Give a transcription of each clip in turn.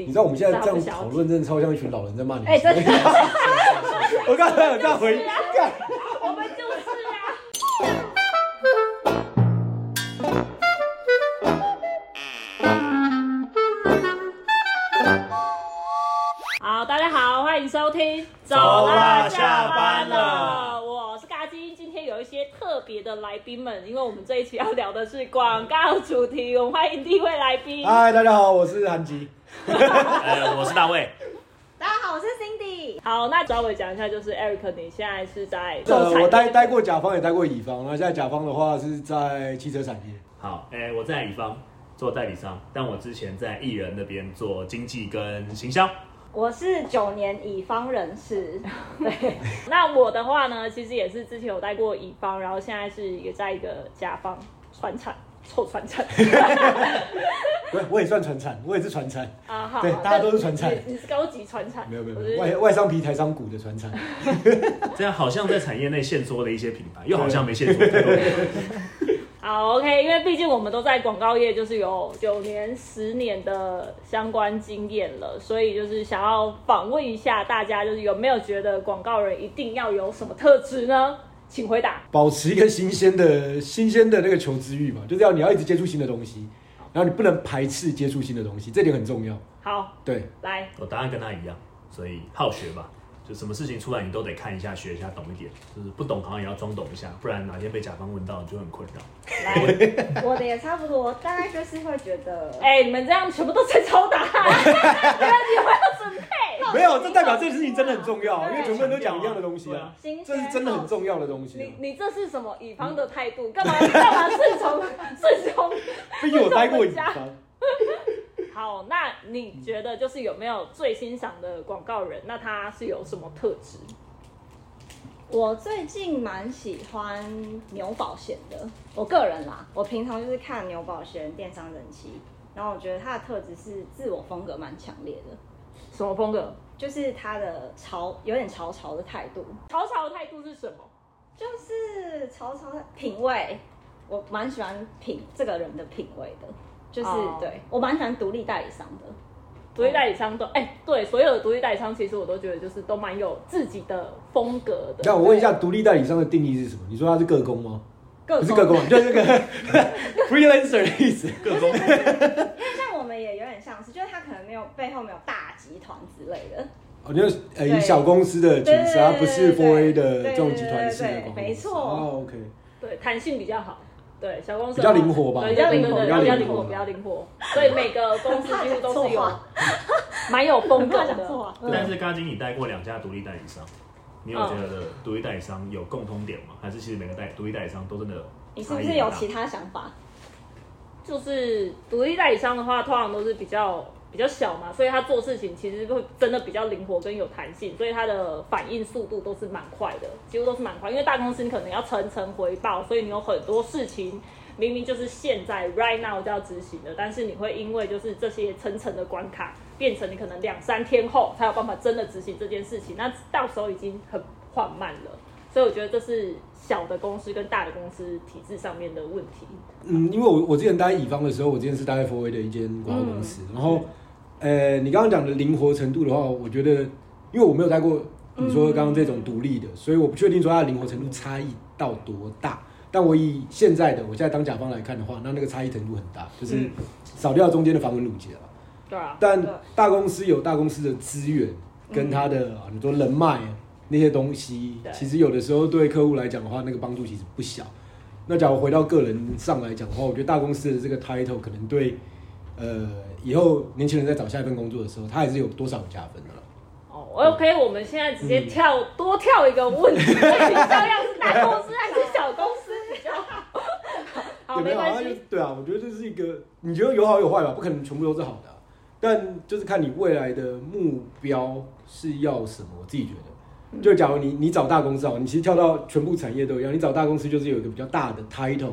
弟。你知道我们现在这样讨论，真的超像一群老人在骂你。哎真的 我刚才有这样回，干我们就是啊。好，大家好，欢迎收听，走啦下班了我是嘎金，今天有一些特别的来宾们，因为我们这一期要聊的是广告主题，我们欢迎第一位来宾。嗨，大家好，我是韩吉。呃，我是大卫，大家好，我是 Cindy。好，那稍微讲一下，就是 Eric，你现在是在呃，我待待过甲方，也待过乙方，那现在甲方的话是在汽车产业。好，哎、我在乙方做代理商，但我之前在艺人那边做经纪跟行销。我是九年乙方人士，对，那我的话呢，其实也是之前有待过乙方，然后现在是也在一个甲方传产臭传产我 我也算传产，我也是传产，啊，好，对大家都是传产你你是高级传产，没有没有没有外外商皮台商股的传产。这样好像在产业内限缩了一些品牌，又好像没限缩。好 OK，因为毕竟我们都在广告业，就是有九年、十年的相关经验了，所以就是想要访问一下大家，就是有没有觉得广告人一定要有什么特质呢？请回答。保持一个新鲜的、新鲜的那个求知欲嘛，就是要你要一直接触新的东西，然后你不能排斥接触新的东西，这点很重要。好，对，来，我答案跟他一样，所以好学吧。就什么事情出来，你都得看一下、学一下、懂一点。就是不懂，好像也要装懂一下，不然哪天被甲方问到，你就很困扰。来，我的也差不多，大概就是会觉得，哎、你们这样全部都在抄答案，原来你们要准备。没有，这代表这件事情真的很重要，因为全部人都讲一样的东西对啊这是真的很重要的东西啊。你你这是什么乙方的态度？干嘛干嘛顺从顺从？毕竟我待过乙方，好，那你觉得就是有没有最欣赏的广告人？那他是有什么特质？我最近蛮喜欢牛保险的，我个人啦，我平常就是看牛保险电商人气，然后我觉得他的特质是自我风格蛮强烈的，什么风格？就是他的潮有点潮潮的态度，潮潮的态度是什么？就是潮潮的品味，我蛮喜欢品这个人的品味的，就是、哦对我蛮喜欢独立代理商的。独立代理商都哎、对，所有的独立代理商其实我都觉得就是都蛮有自己的风格的。那我问一下，独立代理商的定义是什么？你说他是个工吗？各不是个工，就是那个 freelancer 的意思。各工像我们也有点像是，就是他可能没有背后没有大集团之类的，哦，就是呃以对小公司的形式，它不是 4A 对的对这种集团式的对广告公司。没错哦，OK。对，弹性比较好。对，小公司比较灵活吧对，比较灵活，比，较灵活比较灵活。所以每个公司几乎都是有怕蛮有风格的。但是刚刚你带过两家独立代理商，你有觉得独立代理商有共通点吗？还是其实每个代独立代理商都真的你是不是有其他想法？就是独立代理商的话，通常都是比较比较小嘛，所以他做事情其实会真的比较灵活跟有弹性，所以他的反应速度都是蛮快的，几乎都是蛮快。因为大公司你可能要层层回报，所以你有很多事情明明就是现在 right now 就要执行的，但是你会因为就是这些层层的关卡，变成你可能两三天后才有办法真的执行这件事情，那到时候已经很缓慢了。所以我觉得这是小的公司跟大的公司体制上面的问题。嗯，因为我我之前待乙方的时候，我之前是待在 4A 的一间广告公司，然后，呃，你刚刚讲的灵活程度的话，我觉得，因为我没有待过你说刚刚这种独立的，所以我不确定说它的灵活程度差异到多大。但我以现在的我现在当甲方来看的话，那那个差异程度很大，就是嗯少掉中间的繁文缛节了。对啊，但大公司有大公司的资源跟它的、啊你说人脉那些东西，其实有的时候对客户来讲的话，那个帮助其实不小。那假如回到个人上来讲的话，我觉得大公司的这个 title 可能对呃以后年轻人在找下一份工作的时候，他还是有多少有加分的啦。哦，OK，我们现在直接跳、多跳一个问题，比较要是大公司还是小公司比较好？好，没？关系。就对啊，我觉得这是一个，你觉得有好有坏吧？不可能全部都是好的啊、但就是看你未来的目标是要什么。我自己觉得，就假如你你找大公司哦，你其实跳到全部产业都一样，你找大公司就是有一个比较大的 title，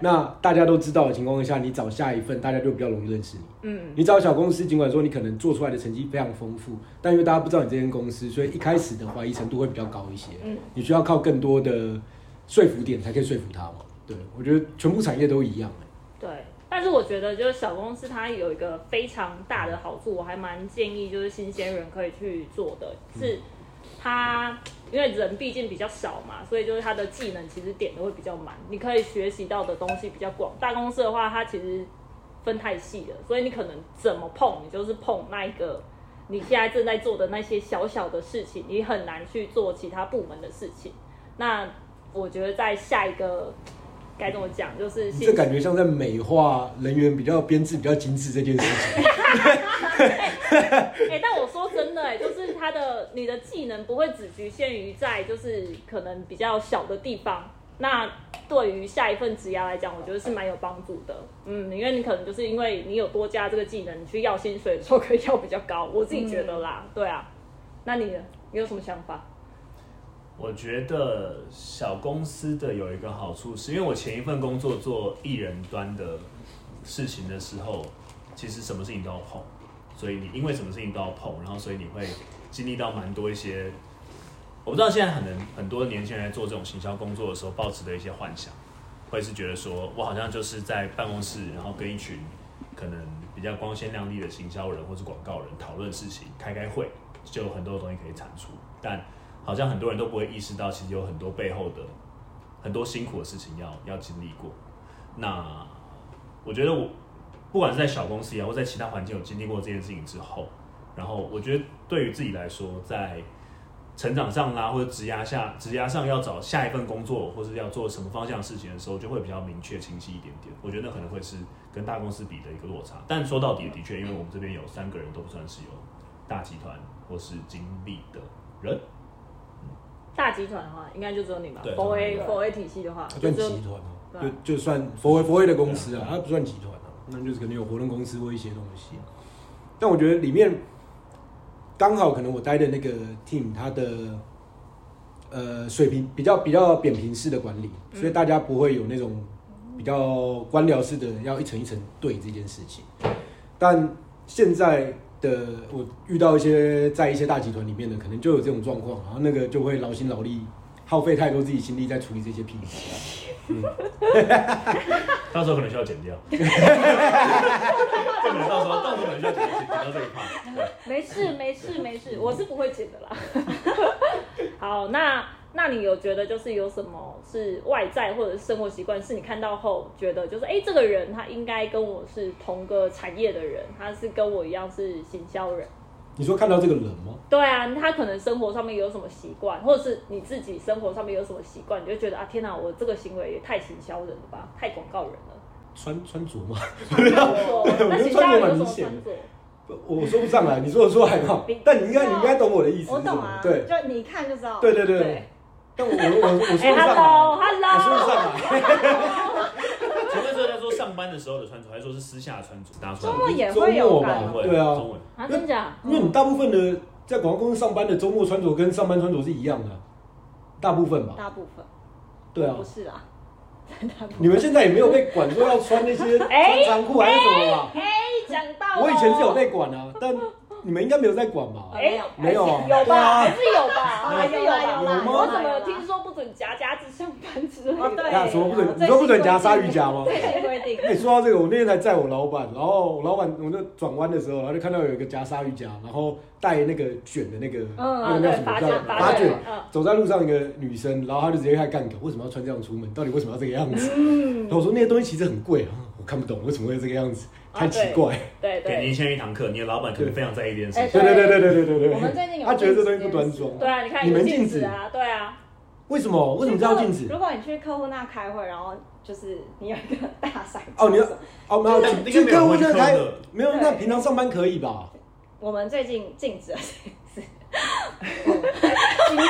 那大家都知道的情况下，你找下一份，大家就比较容易认识你。嗯，你找小公司，尽管说你可能做出来的成绩非常丰富，但因为大家不知道你这间公司，所以一开始的怀疑程度会比较高一些。嗯，你需要靠更多的说服点才可以说服他嘛。对，我觉得全部产业都一样、欸对。但但是我觉得就是小公司它有一个非常大的好处，我还蛮建议就是新鲜人可以去做的，是他因为人毕竟比较少嘛，所以就是他的技能其实点的会比较满，你可以学习到的东西比较广。大公司的话，它其实分太细了，所以你可能怎么碰，你就是碰那一个你现在正在做的那些小小的事情，你很难去做其他部门的事情。那我觉得在下一个该怎么讲，就是这感觉像在美化人员比较编制比较精致这件事情。哎、但我说真的、哎，就是他的你的技能不会只局限于在就是可能比较小的地方。那对于下一份职涯来讲，我觉得是蛮有帮助的。嗯，因为你可能就是因为你有多加这个技能，你去要薪水的时候可以要比较高。我自己觉得啦，对啊。那你呢？你有什么想法？我觉得小公司的有一个好处是，因为我前一份工作做艺人端的事情的时候，其实什么事情都要碰，所以你因为什么事情都要碰，然后所以你会经历到蛮多一些。我不知道现在可能很多年轻人在做这种行销工作的时候，抱持的一些幻想，会是觉得说我好像就是在办公室，然后跟一群可能比较光鲜亮丽的行销人或是广告人讨论事情，开开会，就有很多东西可以产出，但好像很多人都不会意识到，其实有很多背后的很多辛苦的事情要要经历过。那我觉得我不管是在小公司也好，或在其他环境有经历过这件事情之后，然后我觉得对于自己来说，在成长上啦，或者职涯下职涯上要找下一份工作，或是要做什么方向的事情的时候，就会比较明确清晰一点点。我觉得那可能会是跟大公司比的一个落差。但说到底，的确，因为我们这边有三个人都不算是有大集团或是经历的人。大集团的话，应该就只有你吧对。佛 A 对佛 A 体系的话，它就只有算集团哦、对啊就就算佛威佛 A 的公司啊，它不算集团啊，那就是可能有活动公司或一些东西。但我觉得里面刚好可能我待的那个 team，它的呃水平比较比较扁平式的管理，所以大家不会有那种比较官僚式的要一层一层对这件事情。但现在的我遇到一些在一些大集团里面的，可能就有这种状况，然后那个就会劳心劳力，耗费太多自己心力在处理这些屁嗯。到时候可能需要剪掉，这可能到时候到时候可能需要剪剪掉这一。对，没事没事没事，我是不会剪的啦。好，那那你有觉得就是有什么是外在或者是生活习惯，是你看到后觉得就是哎、诶这个人他应该跟我是同个产业的人，他是跟我一样是行销人。你说看到这个人吗？对啊，他可能生活上面有什么习惯，或者是你自己生活上面有什么习惯，你就觉得啊，天哪，我这个行为也太行销人了吧，太广告人了。穿穿着吗？那行销人有什么穿着？我我说不上来，你说的说还好，但你应该你应该懂我的意思我懂啊，？对就你一看就知道。对对对对。但我我我我 说不哎上来，，hello 我说不 hello，上来。前面说他说上班的时候的穿着，还说是私下的穿着？大家说周末也会有感周末吧？对啊中文啊，真假？因为你大部分的在广告公司上班的周末穿着跟上班穿着是一样的，大部分吧。大部分对啊不，是啊，你们现在也没有被管说要穿那些 哎穿长裤还是什么吧？哎，讲到我以前是有被管啊，但你们应该没有在管吧？哎，没有啊，有吧？对啊还是有吧？还是有吧？有吗我怎么听说不准夹夹子上班之类哦对的？啊，什么不准？你说不准夹鲨鱼夹吗？最新规定。哎、说到这个，我那天才载我老板，然后我老板我就转弯的时候，然后就看到有一个夹鲨鱼夹，然后带那个卷的那个、那个叫什么叫发卷走在路上一个女生，然后她就直接开始干梗，为什么要穿这样出门？到底为什么要这个样子？然后我说那些东西其实很贵啊，我看不懂为什么会这个样子，太奇怪。对对给你一千一堂课，你的老板可能非常在意这件事。对对对对对对对我们最近有他觉得这东西不端庄。对啊！你看你们镜禁止子啊，对啊，为什么？为什么这要禁止如？果你去客户那开会，然后就是你有一个大赛哦，你要哦，没有但去去客户那台应该没有那平常上班可以吧？我们最近禁止。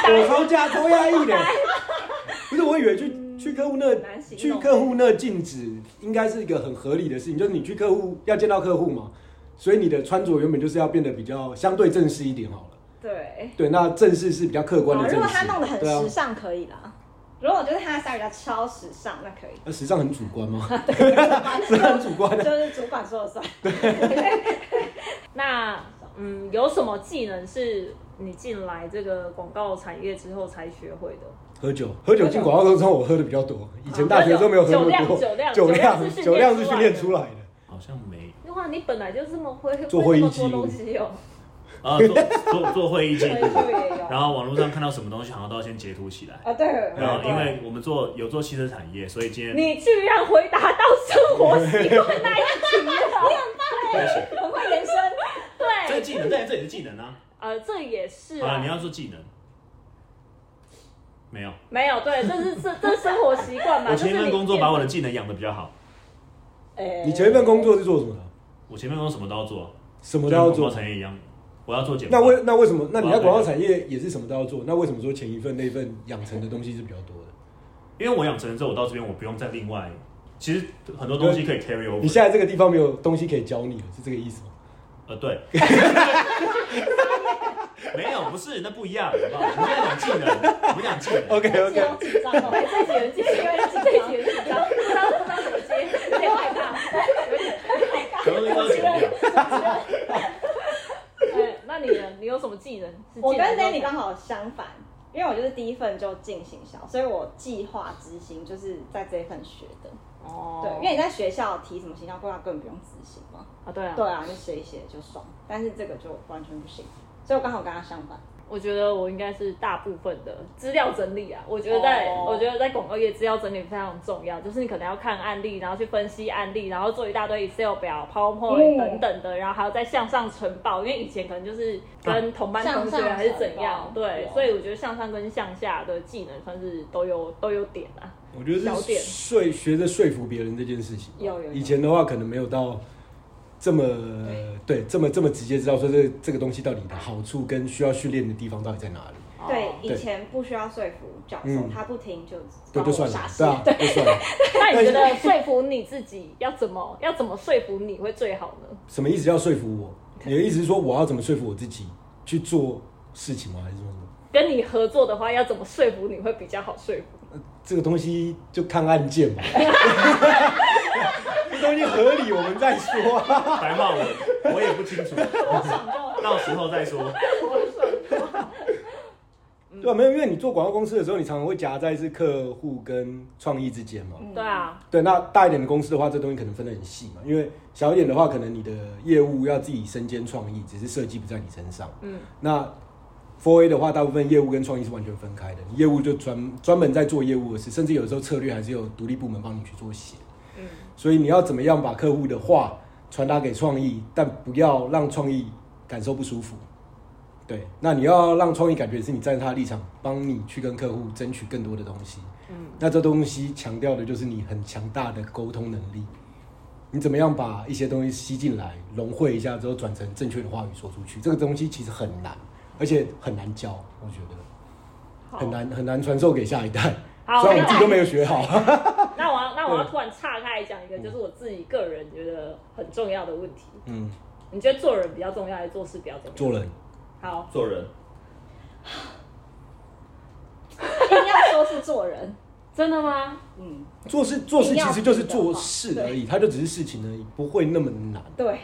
我超加超压抑的。不是，我以为去去客户那去客户那禁止，应该是一个很合理的事情，就是你去客户要见到客户嘛，所以你的穿着原本就是要变得比较相对正式一点好了。对。对，那正式是比较客观的。如果他弄得很时尚，可以啦。如果我觉得他的鲨鱼夹超时尚，那可以。那时尚很主观吗？是很主观的。就是主管说了算。那嗯，有什么技能是你进来这个广告产业之后才学会的？喝酒，喝酒进广告公司后，我喝的比较多。以前大学的时候没有喝那么多，酒量 酒量酒量是训练出来的。好像没。哇，你本来就这么会做会议记录哦。啊，做做做会议记录，然后网络上看到什么东西，好像都要先截图起来。啊，对。然后，因为我们做有做汽车产业，所以今天你居然回答到生活习惯那一题了，你很棒哎，很会延伸。对，这个技能在这也是技能啊。呃，这也是啊，你要做技能。没有，没有，对，这是这这生活习惯嘛。我前一份工作把我的技能养的比较好。你前一份工作是做什么的？我前面工作什么都要做，什么都要做，产业一样。我要做简那为那为什么？那你在广告产业也是什么都要做？那为什么说前一份那份养成的东西是比较多的？因为我养成了之后，我到这边我不用再另外，其实很多东西可以 carry over。你现在这个地方没有东西可以教你了，是这个意思吗？呃，对。没有，不是，那不一样，好不好？我们在讲技能，我们讲技能。OK OK。紧张哦，这几人接，因为这几人紧张，不知道不知道怎么接，有点害怕，有点害怕。可能要剪掉。对，那你呢？你有什么技能？我跟 Danny 刚好相反，因为我就是第一份就进行销，所以我计划执行就是在这一份学的。哦。对，因为你在学校提什么形象规划根本不用执行嘛。啊，对啊。对啊，就写一写就爽，但是这个就完全不行。所以我刚好跟他相反，我觉得我应该是大部分的资料整理啊。我觉得在，我觉得在广告业资料整理非常重要，就是你可能要看案例，然后去分析案例，然后做一大堆 Excel 表、PowerPoint 等等的，然后还要再向上呈报。因为以前可能就是跟同班同学还是怎样，对，所以我觉得向上跟向下的技能算是都有都有点啊。我觉得是说学着说服别人这件事情，有有。以前的话可能没有到。这么对，这么这么直接知道说这这个东西到底的好处跟需要训练的地方到底在哪里？对，以前不需要说服教授，他不听就对就算了，对啊，就算了。那你觉得说服你自己要怎么要怎么说服你会最好呢？什么意思？要说服我？你的意思是说我要怎么说服我自己去做事情吗？还是说什么？跟你合作的话，要怎么说服你会比较好说服？这个东西就看案件嘛。这东西合理，我们再说。白骂我我也不清楚，到时候再说。对啊，没有，因为你做广告公司的时候，你常常会夹在是客户跟创意之间嘛。对啊。对，那大一点的公司的话，这东西可能分得很细嘛。因为小一点的话，可能你的业务要自己身兼创意，只是设计不在你身上。嗯。那 Four A 的话，大部分业务跟创意是完全分开的。业务就专专门在做业务的事，甚至有时候策略还是有独立部门帮你去做写。所以你要怎么样把客户的话传达给创意，但不要让创意感受不舒服。对，那你要让创意感觉是你站在他的立场，帮你去跟客户争取更多的东西。嗯，那这东西强调的就是你很强大的沟通能力。你怎么样把一些东西吸进来，融汇一下之后，转成正确的话语说出去？这个东西其实很难，而且很难教，我觉得很难很难传授给下一代。虽然我自己都没有学好。那我要，那我要突然岔开讲一个，就是我自己个人觉得很重要的问题。嗯，你觉得做人比较重要，还是做事比较重要？做人。好，做人。一定要说是做人，真的吗？嗯，做事做事其实就是做事而已，它就只是事情而已，不会那么难。对。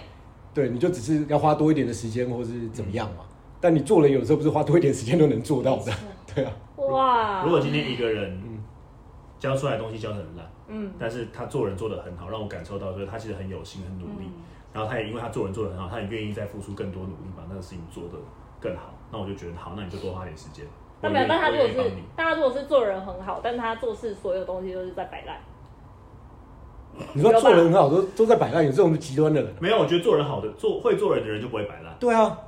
对，你就只是要花多一点的时间，或是怎么样嘛。但你做人有时候不是花多一点时间都能做到的。对啊。哇。如果今天一个人。教出来的东西教的很烂，嗯，但是他做人做的很好，让我感受到就是他其实很有心很努力，然后他也因为他做人做的很好，他也愿意再付出更多努力把那个事情做得更好，那我就觉得好，那你就多花点时间。那没有，但他如果是，大家如果是做人很好，但他做事所有东西都是在摆烂。你说做人很好，都都在摆烂，有这种极端的人？没有，我觉得做人好的，做会做人的人就不会摆烂。对啊，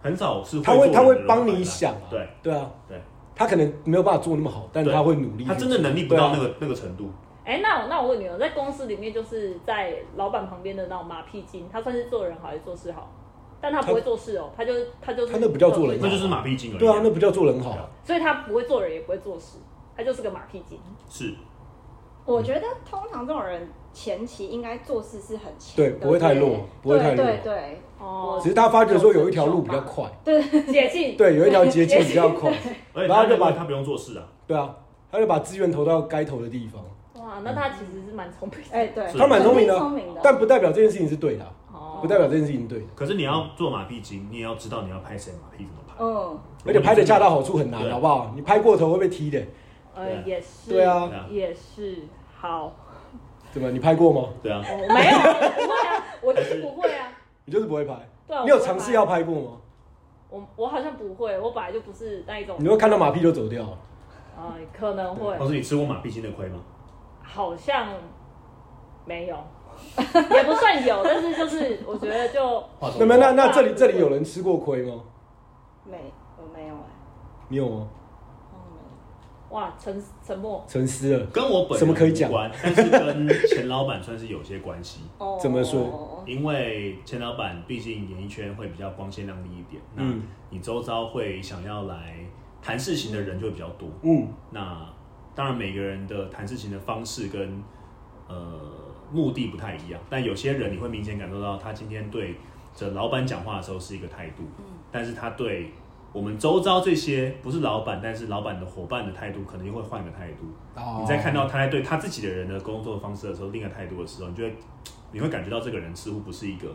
很少是他会他会帮你想，对对啊，对。他可能没有办法做那么好，但是他会努力。他真的能力不到那个那个程度。哎，那我那我问你哦，在公司里面，就是在老板旁边的那种马屁精，他算是做人好还是做事好？但他不会做事哦，他就他就是他那不叫做人，那就是马屁精而已。对啊，那不叫做人好。所以他不会做人，也不会做事，他就是个马屁精。是。我觉得通常这种人前期应该做事是很强，对，不会太弱，不会太弱，对对哦。只是他发觉说有一条路比较快，对，捷径，对，有一条捷径比较 快，然后就把他不用做事啊，对啊，他就把资源投到该投的地方。哇，那他其实是蛮聪明，哎，对，他蛮聪明的，但不代表这件事情是对的。哦，不代表这件事情对的。可是你要做马屁精，你也要知道你要拍谁马屁怎么拍。嗯，而且拍的恰到好处很难，好不好？你拍过头会被踢的，呃也是，对啊也是。好，怎么？你拍过吗？对啊，我没有，不会啊，我就是不会啊。你就是不会拍。对啊，你有尝试要拍过吗？我我好像不会，我本来就不是那一种。你会看到马屁就走掉。啊，可能会，或是你吃过马屁精的亏吗？好像没有，也不算有，但是就是我觉得就那么那那这里这里有人吃过亏吗？没，我没有哎、你有吗？哦哇沉沉默。沉思了。跟我本人什么可以讲无关，但是跟钱老板算是有些关系。哦怎么说因为钱老板毕竟演艺圈会比较光鲜亮丽一点，那嗯你周遭会想要来谈事情的人就会比较多。嗯，那当然每个人的谈事情的方式跟呃目的不太一样，但有些人你会明显感受到他今天对着老板讲话的时候是一个态度，但是他对我们周遭这些不是老板，但是老板的伙伴的态度可能又会换个态度。哦。你在看到他在对他自己的人的工作方式的时候，另一个态度的时候，你就会你会感觉到这个人似乎不是一个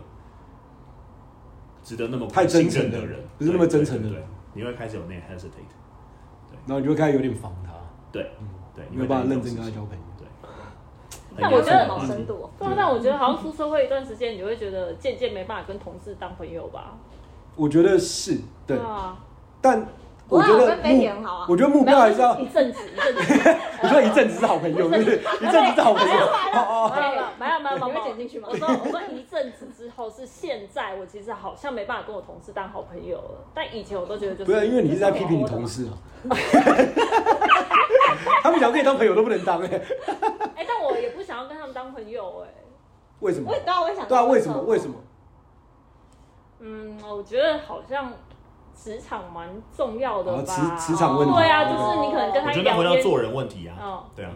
值得那么太真诚的人，不是那么真诚的人。对对对你会开始有那个 hesitate，然后你就会开始有点防他，对对，没有办法认真跟他交朋友。对。但我觉得好深度哦。对啊，但我觉得好像出社会一段时间，你会觉得渐渐没办法跟同事当朋友吧？我觉得是对，啊，但我觉得我跟飞碟目很好啊我觉得目标还是要，一阵子一阵子，我说一阵子是好朋友，对不对？一阵子是好朋友，哦哦，没有没有没有没有没有，你会剪进去吗我说我说一阵子之后是现在，我其实好像没办法跟我同事当好朋友了，但以前我都觉得就是不是因为你一直在批评你同事啊，他们想跟你当朋友都不能当哎，哎，但我也不想要跟他们当朋友哎。为什么我？对啊，我也想对啊，为什么？为什么？嗯，我觉得好像职场蛮重要的吧。哦职职场问题对啊，就是你可能跟他我觉得回到做人问题啊，哦对啊，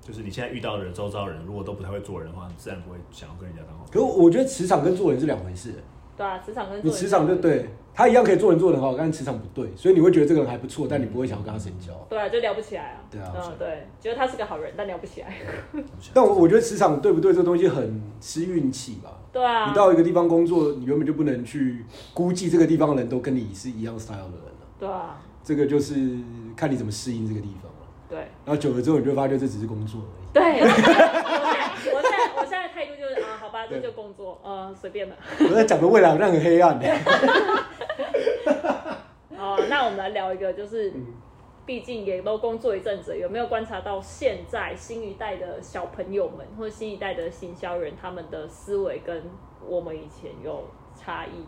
就是你现在遇到的人、周遭人，如果都不太会做人的话，你自然不会想要跟人家当好朋可友。我觉得磁场跟做人是两回事。对啊，磁场跟你磁场就对他一样可以做人做得很好，但是磁场不对，所以你会觉得这个人还不错，但你不会想要跟他深交。对啊，就聊不起来啊。对啊嗯，对，觉得他是个好人，但聊不起来。但我我觉得磁场对不对这个东西很吃运气吧。对啊，你到一个地方工作，你原本就不能去估计这个地方的人都跟你是一样 style 的人了。对啊，这个就是看你怎么适应这个地方了。对然后久了之后，你就会发现这只是工作而已。对。我现在我现在我现在态度就是啊，这就工作，呃，随便的。我在讲的未来好像很黑暗的。哦，那我们来聊一个，就是嗯毕竟也都工作一阵子，有没有观察到现在新一代的小朋友们或者新一代的行销人，他们的思维跟我们以前有差异？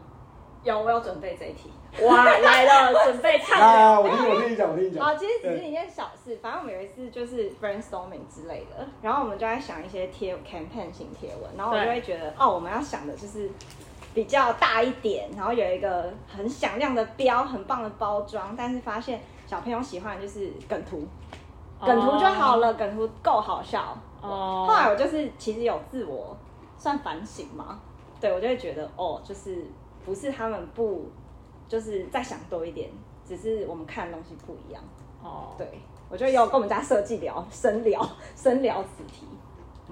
有，我有准备这一题。哇，来了，准备唱啊，我听我听你讲，我听你好，讲。其实只是一件小事，反正我们有一次就是 brainstorming 之类的，然后我们就在想一些贴 campaign 型贴文，然后我就会觉得，哦，我们要想的就是比较大一点，然后有一个很响亮的标，很棒的包装，但是发现小朋友喜欢的就是梗图，梗图就好了，梗图够好笑。哦后来我就是其实有自我算反省嘛，对我就会觉得哦，就是不是他们不就是再想多一点，只是我们看的东西不一样。哦，对，我觉得有跟我们家设计聊深聊 深聊此题。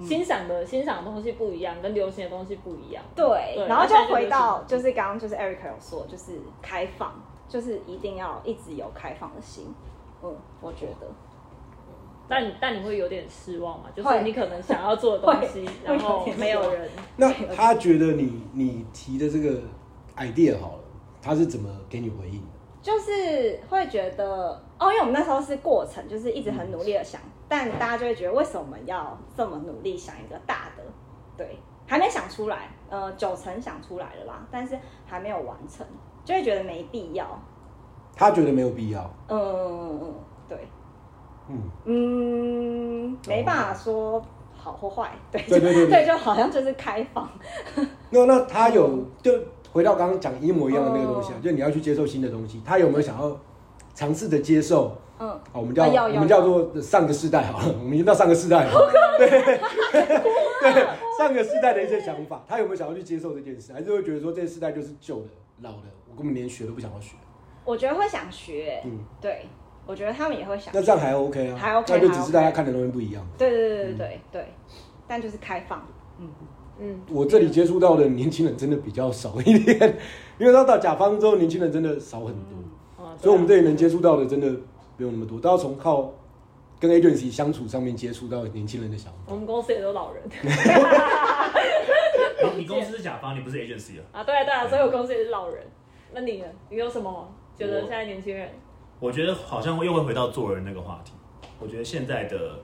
欣赏的欣赏的东西不一样，跟流行的东西不一样。对，对然后就回到就是刚刚就是 Eric 有说，就是开放，就是一定要一直有开放的心。嗯，我觉得但你但你会有点失望嘛？就是你可能想要做的东西，然后没有人。那他觉得你你提的这个 idea 好了，他是怎么给你回应的？就是会觉得哦，因为我们那时候是过程，就是一直很努力的想，但大家就会觉得为什么要这么努力想一个大的？对，还没想出来，呃，九成想出来了啦，但是还没有完成，就会觉得没必要。他觉得没有必要。嗯嗯嗯，对，嗯，嗯，没办法说好或坏，对对对 对，就好像就是开放，那那他有就回到刚刚讲一模一样的那个东西啊，嗯就你要去接受新的东西，他有没有想要尝试的接受？嗯，哦，我们叫我们叫做上个世代好了，我们已经到上个世代了。对 对，上个世代的一些想法，他有没有想要去接受这件事，还是会觉得说这个世代就是旧的、老的，我根本连学都不想要学？我觉得会想学，嗯，对，我觉得他们也会想那这样还 OK 啊，还 OK，那就只是大家看的东西不一样。对对对对对对对，但就是开放，嗯，嗯，我这里接触到的年轻人真的比较少一点，因为到到甲方之后，年轻人真的少很多，哦所以我们这里能接触到的真的没有那么多，都要从靠跟 agency 相处上面接触到年轻人的想法。我们公司也都老人你 你公司是甲方，你不是 agency 啊？啊，对啊对啊，所以我公司也是老人。那你呢？你有什么觉得现在年轻人？我觉得好像又会回到做人那个话题。我觉得现在的，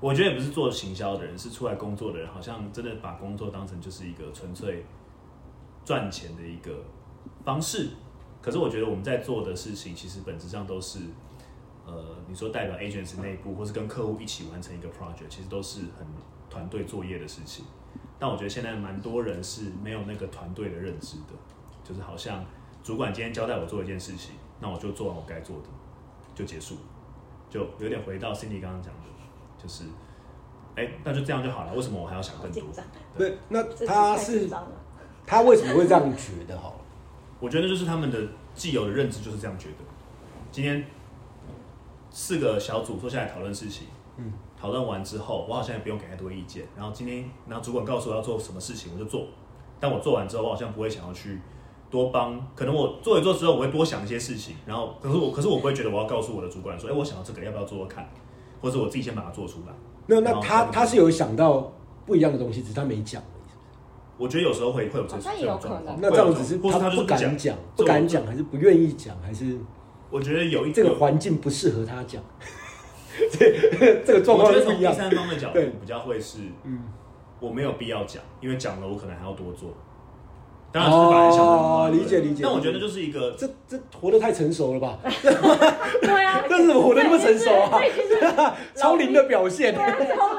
我觉得也不是做行销的人，是出来工作的人，好像真的把工作当成就是一个纯粹赚钱的一个方式。可是我觉得我们在做的事情，其实本质上都是，呃，你说代表 agency 内部，或是跟客户一起完成一个 project，其实都是很团队作业的事情。但我觉得现在蛮多人是没有那个团队的认知的，就是好像主管今天交代我做一件事情，那我就做完我该做的，就结束，就有点回到 Cindy 刚刚讲的，就是，哎、那就这样就好了，为什么我还要想更多对，那他是。他为什么会这样觉得？好了，我觉得就是他们的既有的认知就是这样觉得。今天四个小组坐下来讨论事情，嗯，讨论完之后，我好像也不用给太多意见。然后今天，然后主管告诉我要做什么事情，我就做。但我做完之后，我好像不会想要去多帮，可能我做一做之后，我会多想一些事情。然后，可是我，可是我不会觉得我要告诉我的主管说，哎、我想要这个，要不要做做看？或者我自己先把它做出来。那那然后再他他是有想到不一样的东西，只是他没讲。我觉得有时候会会有这种状况，那这样只是他不敢讲讲，不敢讲，还是不愿意讲，还是我觉得有一这个环境不适合他讲？这 这个状我觉得从第况是不一样。三方的角度对比较会是，嗯，我没有必要讲，因为讲了我可能还要多做。当然，就是把人想的哦理解理解但我觉得就是一个，这这活得太成熟了吧？对啊，但是我活得那么成熟啊 超龄的表现。超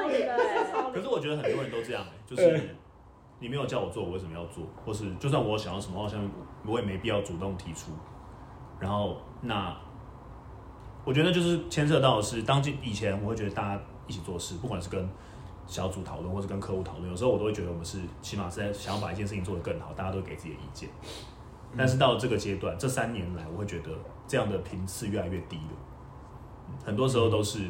龄的欸，可是我觉得很多人都这样、欸，就是你没有叫我做，我为什么要做？或是就算我想要什么，我好像我也没必要主动提出。然后那我觉得就是牵涉到的是，当今以前我会觉得大家一起做事，不管是跟小组讨论，或是跟客户讨论，有时候我都会觉得我们是起码是在想要把一件事情做得更好，大家都给自己的意见。但是到了这个阶段，这三年来，我会觉得这样的频次越来越低了。嗯很多时候都是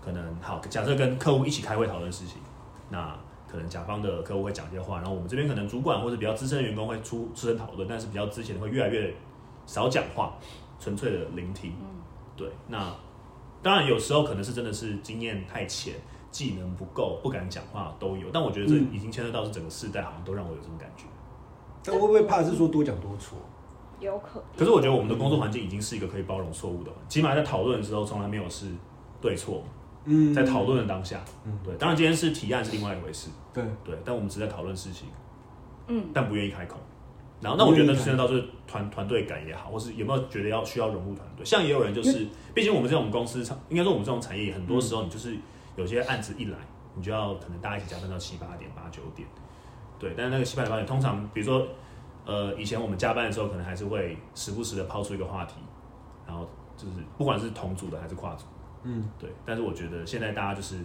可能好，假设跟客户一起开会讨论事情，那可能甲方的客户会讲一些话，然后我们这边可能主管或者比较资深的员工会出出声讨论，但是比较之前会越来越少讲话，纯粹的聆听。对，那当然有时候可能是真的是经验太浅，技能不够，不敢讲话都有。但我觉得这嗯已经牵涉到是整个世代，好像都让我有这种感觉。但会不会怕是说多讲多错？有可能。可是我觉得我们的工作环境已经是一个可以包容错误的起码在讨论的时候从来没有是对错，嗯，在讨论的当下，嗯对，当然今天是提案是另外一回事，对，对，但我们只是在讨论事情，嗯，但不愿意开口。然后，那我觉得那牵涉到就是团团队感也好，或是有没有觉得要需要融入团队。像也有人就是，毕竟我们这种公司，应该说我们这种产业，很多时候你就是有些案子一来，你就要可能大家一起加班到七八点、八九点，对。但是那个七八点、八点，通常比如说，呃，以前我们加班的时候，可能还是会时不时的抛出一个话题，然后就是不管是同组的还是跨组，嗯，对。但是我觉得现在大家就是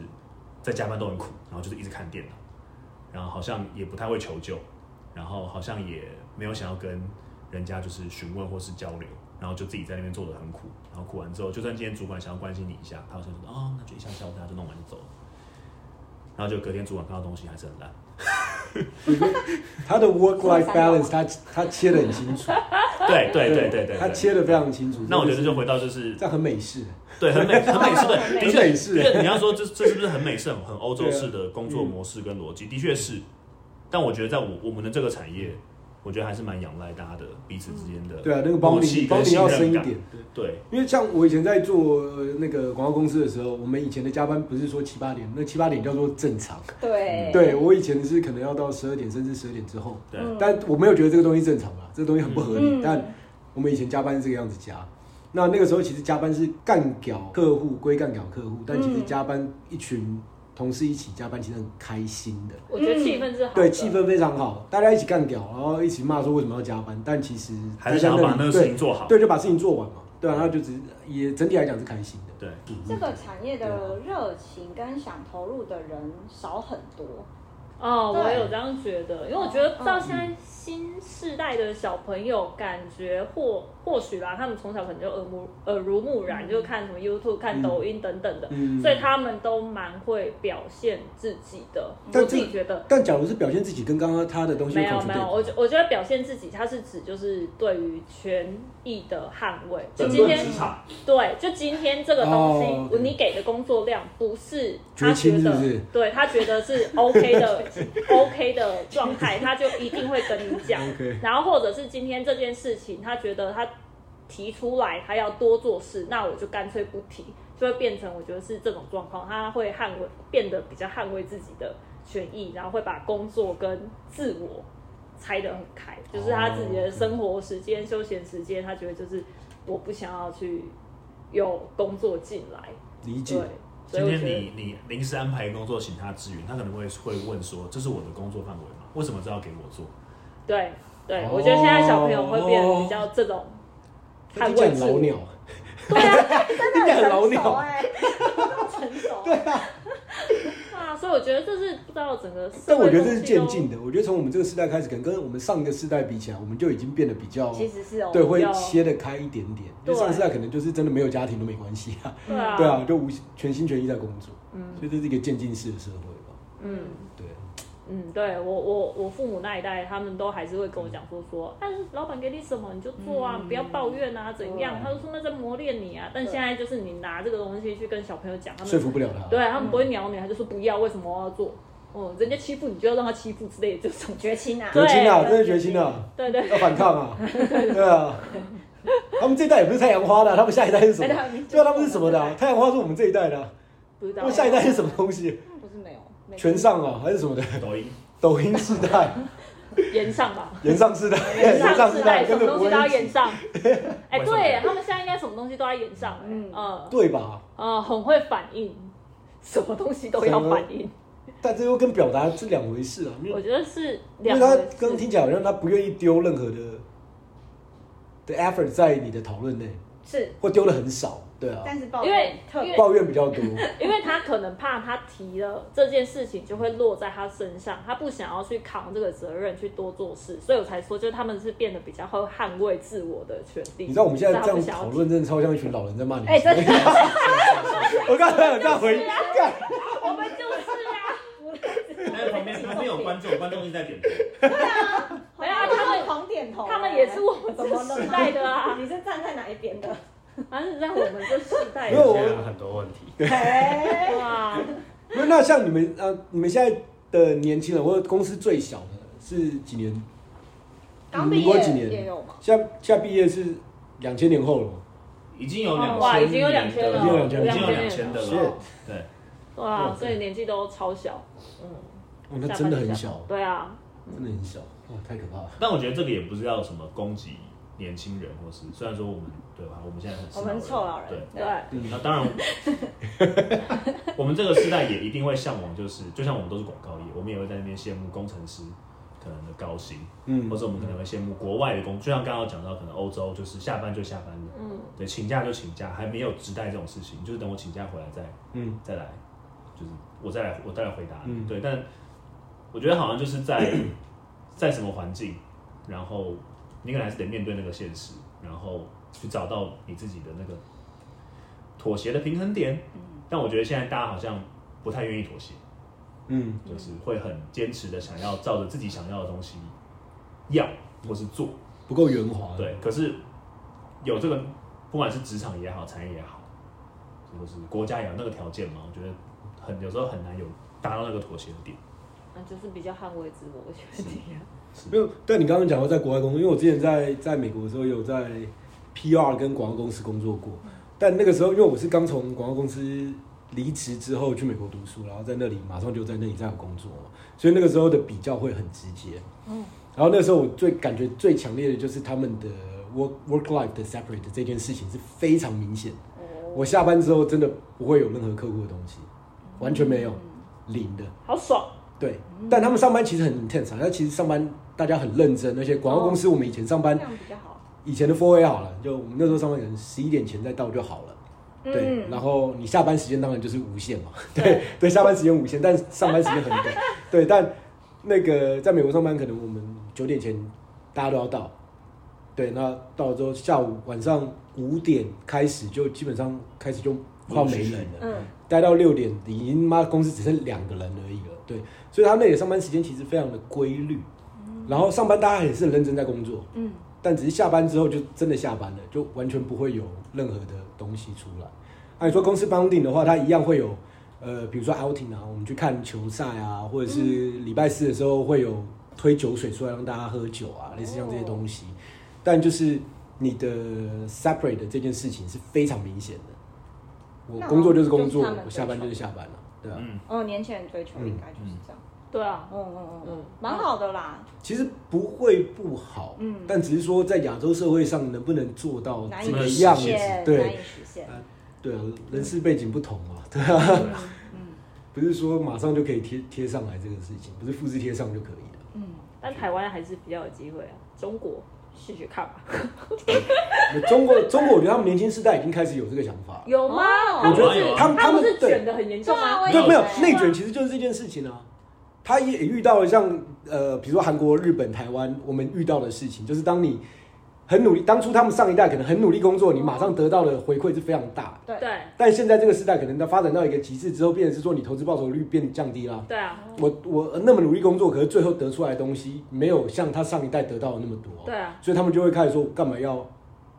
在加班都很苦，然后就是一直看电脑，然后好像也不太会求救，然后好像也没有想要跟人家就是询问或是交流，然后就自己在那边做的很苦，然后苦完之后，就算今天主管想要关心你一下，他好像说哦，那就一下下午大家就弄完就走了，然后就隔天主管看到东西还是很烂，他的 work life balance 他他切的很清楚，对对对对对，他切的非常清楚。那我觉得就回到就是这样很美式。对，很美，很美式，对，的很确，美式，你要说这这是不是很美式、很很欧洲式的工作模式跟逻辑？的确是，但我觉得在我我们的这个产业，我觉得还是蛮仰赖大家的彼此之间的对啊，那个默帮契跟你帮你要。深一点。对，对，因为像我以前在做呃那个广告公司的时候，我们以前的加班不是说七八点，那七八点叫做正常。对对我以前是可能要到十二点甚至十二点之后，但我没有觉得这个东西正常啊，这个东西很不合理。嗯但我们以前加班是这个样子加，那那个时候其实加班是干屌客户归干屌客户，但其实嗯加班一群同事一起加班其实很开心的。我觉得气氛是好，对，气氛非常好，大家一起干屌，然后一起骂说为什么要加班，但其实还是想要把那个事对情做好。对，就把事情做完嘛，对啊，然后就只是也整体来讲是开心的。对，嗯这个产业的热情跟想投入的人少很多，哦，对我有这样觉得，因为我觉得嗯到现在新世代的小朋友，感觉或或许吧，他们从小可能就耳目耳濡目染，就看什么 YouTube、看抖音等等的，嗯所以他们都蛮会表现自己的。我自己觉得。但假如是表现自己跟刚刚他的东西没有没有，我我觉得表现自己，它是指就是对于权益的捍卫。就今天对，就今天这个东西，你给的工作量不是他觉得，是是对他觉得是 OK 的 OK 的状态，他就一定会跟你讲。然后或者是今天这件事情，他觉得他提出来，他要多做事，那我就干脆不提，就会变成我觉得是这种状况，他会捍卫，变得比较捍卫自己的权益，然后会把工作跟自我拆得很开，就是他自己的生活时间、休闲时间，他觉得就是我不想要去有工作进来，理解对，所以今天你你临时安排工作请他支援，他可能会会问说：“这是我的工作范围吗？为什么这要给我做对对，哦我觉得现在小朋友会变得比较这种他听起来捍卫自我。很老鸟，对啊，真的很 老成熟鸟哎，成熟。对啊，啊，所以我觉得这是不知道整个但我觉得这是渐进的。我觉得从我们这个时代开始，可能跟我们上一个世代比起来，我们就已经变得比较其实是哦，对，会切得开一点点。因对为上个世代可能就是真的没有家庭都没关系啊，对啊，对啊，就无全心全意在工作，嗯所以这是一个渐进式的社会吧。嗯对，嗯，对我我我父母那一代，他们都还是会跟我讲说说，但是，老板给你什么你就做啊，嗯不要抱怨啊，怎样？他就说那在磨练你啊。但现在就是你拿这个东西去跟小朋友讲，他们说服不了他。对他们不会鸟你，他就说不要，为什么我要做？哦，人家欺负你就要让他欺负之类的这种。绝情啊，绝情啊，对真的绝情啊，对对，要反抗啊，对啊。他们这一代也不是太阳花的啊，他们下一代是什么哎对？对啊，他们是什么的啊？太阳花是我们这一代的啊，不知道他们。下一代是什么东西？全上啊，还是什么的？？”抖音抖音时代、延上吧，延上时代、延延上时代，什么东西都要延上。哎，对他们现在应该什么东西都要延上。嗯嗯呃对吧？啊，很会反应，什么东西都要反应。但这又跟表达是两回事啊，我觉得是因为他两回事。刚刚听起来好像他不愿意丢任何的的 effort 在你的讨论内，是，或丢的很少，对啊，但是抱因为怨因为抱怨比较多，因为他可能怕他提了这件事情就会落在他身上，他不想要去扛这个责任去多做事，所以我才说，就是他们是变得比较会捍卫自我的权利。你知道我们现在这样讨论，真的超像一群老人在骂你。哎真的 我刚才有这样回，干提，我们就是啊，旁边旁边有观众，观众一直在点头。没有啊他们狂点头，他们也是我们这个时代的啊，你是站在哪一边的？他是在我们这世代没有很多问题。哎，哇，不是那像你们呃，你们现在的年轻人或者公司最小的是几年？刚毕业民国几年？也有嘛？现在现在毕业是两千年后了。嘛？已经有两哇，千，已经有两千了，已经有2000已经有年两千的是。了。对，哇，所以年纪都超小，嗯，哦，那真的很小，对啊，真的很小，哇，太可怕了。但我觉得这个也不是要什么攻击年轻人，或是虽然说我们对吧，我们现在很是我们臭老人对。对，嗯那当然，我们这个时代也一定会向往，就是就像我们都是广告业，我们也会在那边羡慕工程师可能的高薪，嗯。或者我们可能会羡慕国外的工，就像刚刚讲到，可能欧洲就是下班就下班的，嗯，对，请假就请假，还没有直带这种事情，就是等我请假回来再嗯。再来，就是我再来我再来回答你，嗯。对，但我觉得好像就是在在什么环境，然后你可能还是得面对那个现实，然后去找到你自己的那个妥协的平衡点。但我觉得现在大家好像不太愿意妥协，嗯就是会很坚持的想要照着自己想要的东西要或是做，不够圆滑。对。可是有这个，不管是职场也好，产业也好，或是国家也有那个条件嘛，我觉得很有时候很难有达到那个妥协的点。那就是比较捍卫自我的权利啊。没有，但你刚刚讲到在国外工作，因为我之前在在美国的时候有在 PR 跟广告公司工作过，但那个时候因为我是刚从广告公司离职之后去美国读书，然后在那里马上就在那里这样工作嘛，所以那个时候的比较会很直接。嗯，然后那时候我最感觉最强烈的就是他们的 work work life 的 separate 这件事情是非常明显。我下班之后真的不会有任何客户的东西，完全没有，零的。好爽，对，但他们上班其实很 intense 啊，那其实上班大家很认真，那些广告公司我们以前上班。以前的 4A 好了，就我们那时候上班可能十一点前再到就好了。对，嗯然后你下班时间当然就是无限嘛，对对，下班时间无限，但上班时间很短，对，但那个在美国上班，可能我们九点前大家都要到，对，那到了之后下午晚上五点开始就基本上开始就快要没人了，嗯，待到六点已经妈公司只剩两个人而已了，对，所以他那里的上班时间其实非常的规律，然后上班大家也是很认真在工作，嗯，但只是下班之后就真的下班了，就完全不会有任何的东西出来。那你说公司帮定的话，它一样会有，呃，比如说 outing 啊，我们去看球赛啊，或者是礼拜四的时候会有推酒水出来让大家喝酒啊，类似像这些东西。但就是你的 separate 的这件事情是非常明显的。我工作就是工作我下班就是下班了，对啊。嗯，哦，年轻人追求应该就是这样。对啊，嗯嗯嗯嗯。嗯，蛮好的啦，其实不会不好，嗯。但只是说在亚洲社会上能不能做到难以这个实样子，对，难以对实现。对，人事背景不同嘛，对啊，对啊。嗯。不是说马上就可以贴贴上来这个事情，不是复制贴上就可以了。嗯，但台湾还是比较有机会啊。中国试试看吧。那中国中国，我觉得他们年轻世代已经开始有这个想法了。有吗？我觉得他们他们是卷的很严重吗？对，没有内卷，其实就是这件事情啊。他也遇到了像呃，比如说韩国、日本、台湾，我们遇到的事情，就是当你很努力，当初他们上一代可能很努力工作，你马上得到的回馈是非常大的。对对但现在这个时代可能它发展到一个极致之后，变成是说你投资报酬率变降低啦。对啊，我我那么努力工作，可是最后得出来的东西没有像他上一代得到的那么多，对啊，所以他们就会开始说，干嘛要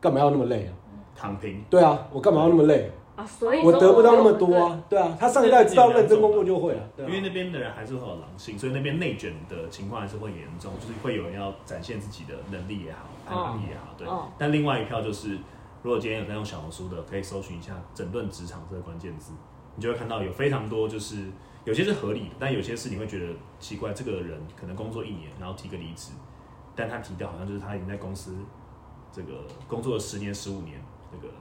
干嘛要那么累啊？躺平。对啊，我干嘛要那么累？啊，所以我得不到那么多对啊，对啊，他上一代知道认真工作就会了，对啊因为那边的人还是会有狼性，所以那边内卷的情况还是会严重，就是会有人要展现自己的能力也好，判断力也好，对哦。但另外一票就是，如果今天有在用小红书的，可以搜寻一下“整顿职场”这个关键字，你就会看到有非常多，就是有些是合理的，但有些是你会觉得奇怪，这个人可能工作一年，然后提个离职，但他提到好像就是他已经在公司这个工作了十年、十五年，这个。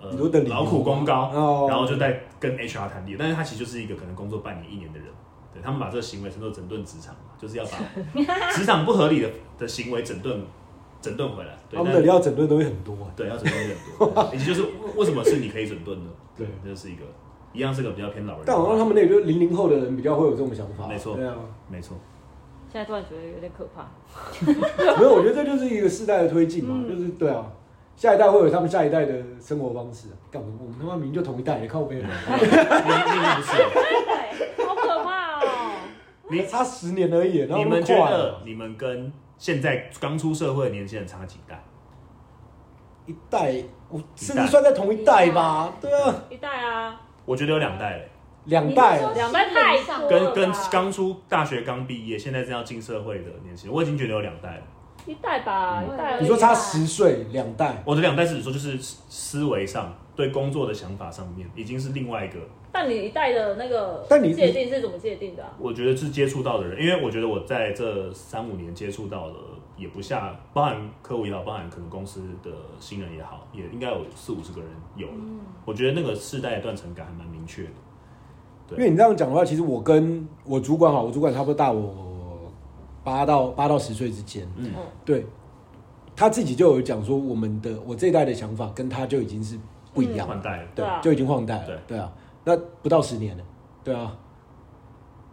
呃劳苦功高，哦。然后就在跟 HR 谈理，但是他其实就是一个可能工作半年、一年的人，对他们把这个行为称作整顿职场嘛，就是要把 职场不合理的的行为整顿整顿回来。他们的要整顿的东西很多啊，对要整顿很多，以及就是为什么是你可以整顿的？对，这就是一个一样是个比较偏老人但好像他们那个就零零后的人比较会有这种想法，没错对啊，没错，现在突然觉得有点可怕。没有，我觉得这就是一个世代的推进嘛，嗯。就是对啊，下一代会有他们下一代的生活方式啊，干我们我们他妈明明就同一代，你靠背人，另另一不是，好可怕哦！你差十年而已，然后你们觉得你们跟现在刚出社会的年轻人差几代？一代，我甚至算在同一代吧，对啊，一代啊，我觉得有两代。嘞，两代两代太多跟跟刚出大学刚毕业，现在正要进社会的年轻人，我已经觉得有两代了。一代吧，嗯一代而已啊。你说差十岁，两代，我的两代是指说，就是思思维上对工作的想法上面，已经是另外一个。但你一代的那个但你界定是怎么界定的啊？我觉得是接触到的人，因为我觉得我在这三五年接触到了，也不下，包含客户也好，包含可能公司的新人也好，也应该有四五十个人有了。我觉得那个世代的断层感还蛮明确的。对因为你这样讲的话，其实我跟我主管好，我主管差不多大我八到八到十岁之间，嗯。嗯对，他自己就有讲说，我们的我这一代的想法跟他就已经是不一样了，换代了。对，对啊。就已经换代了，对。对啊，那不到十年了，对啊，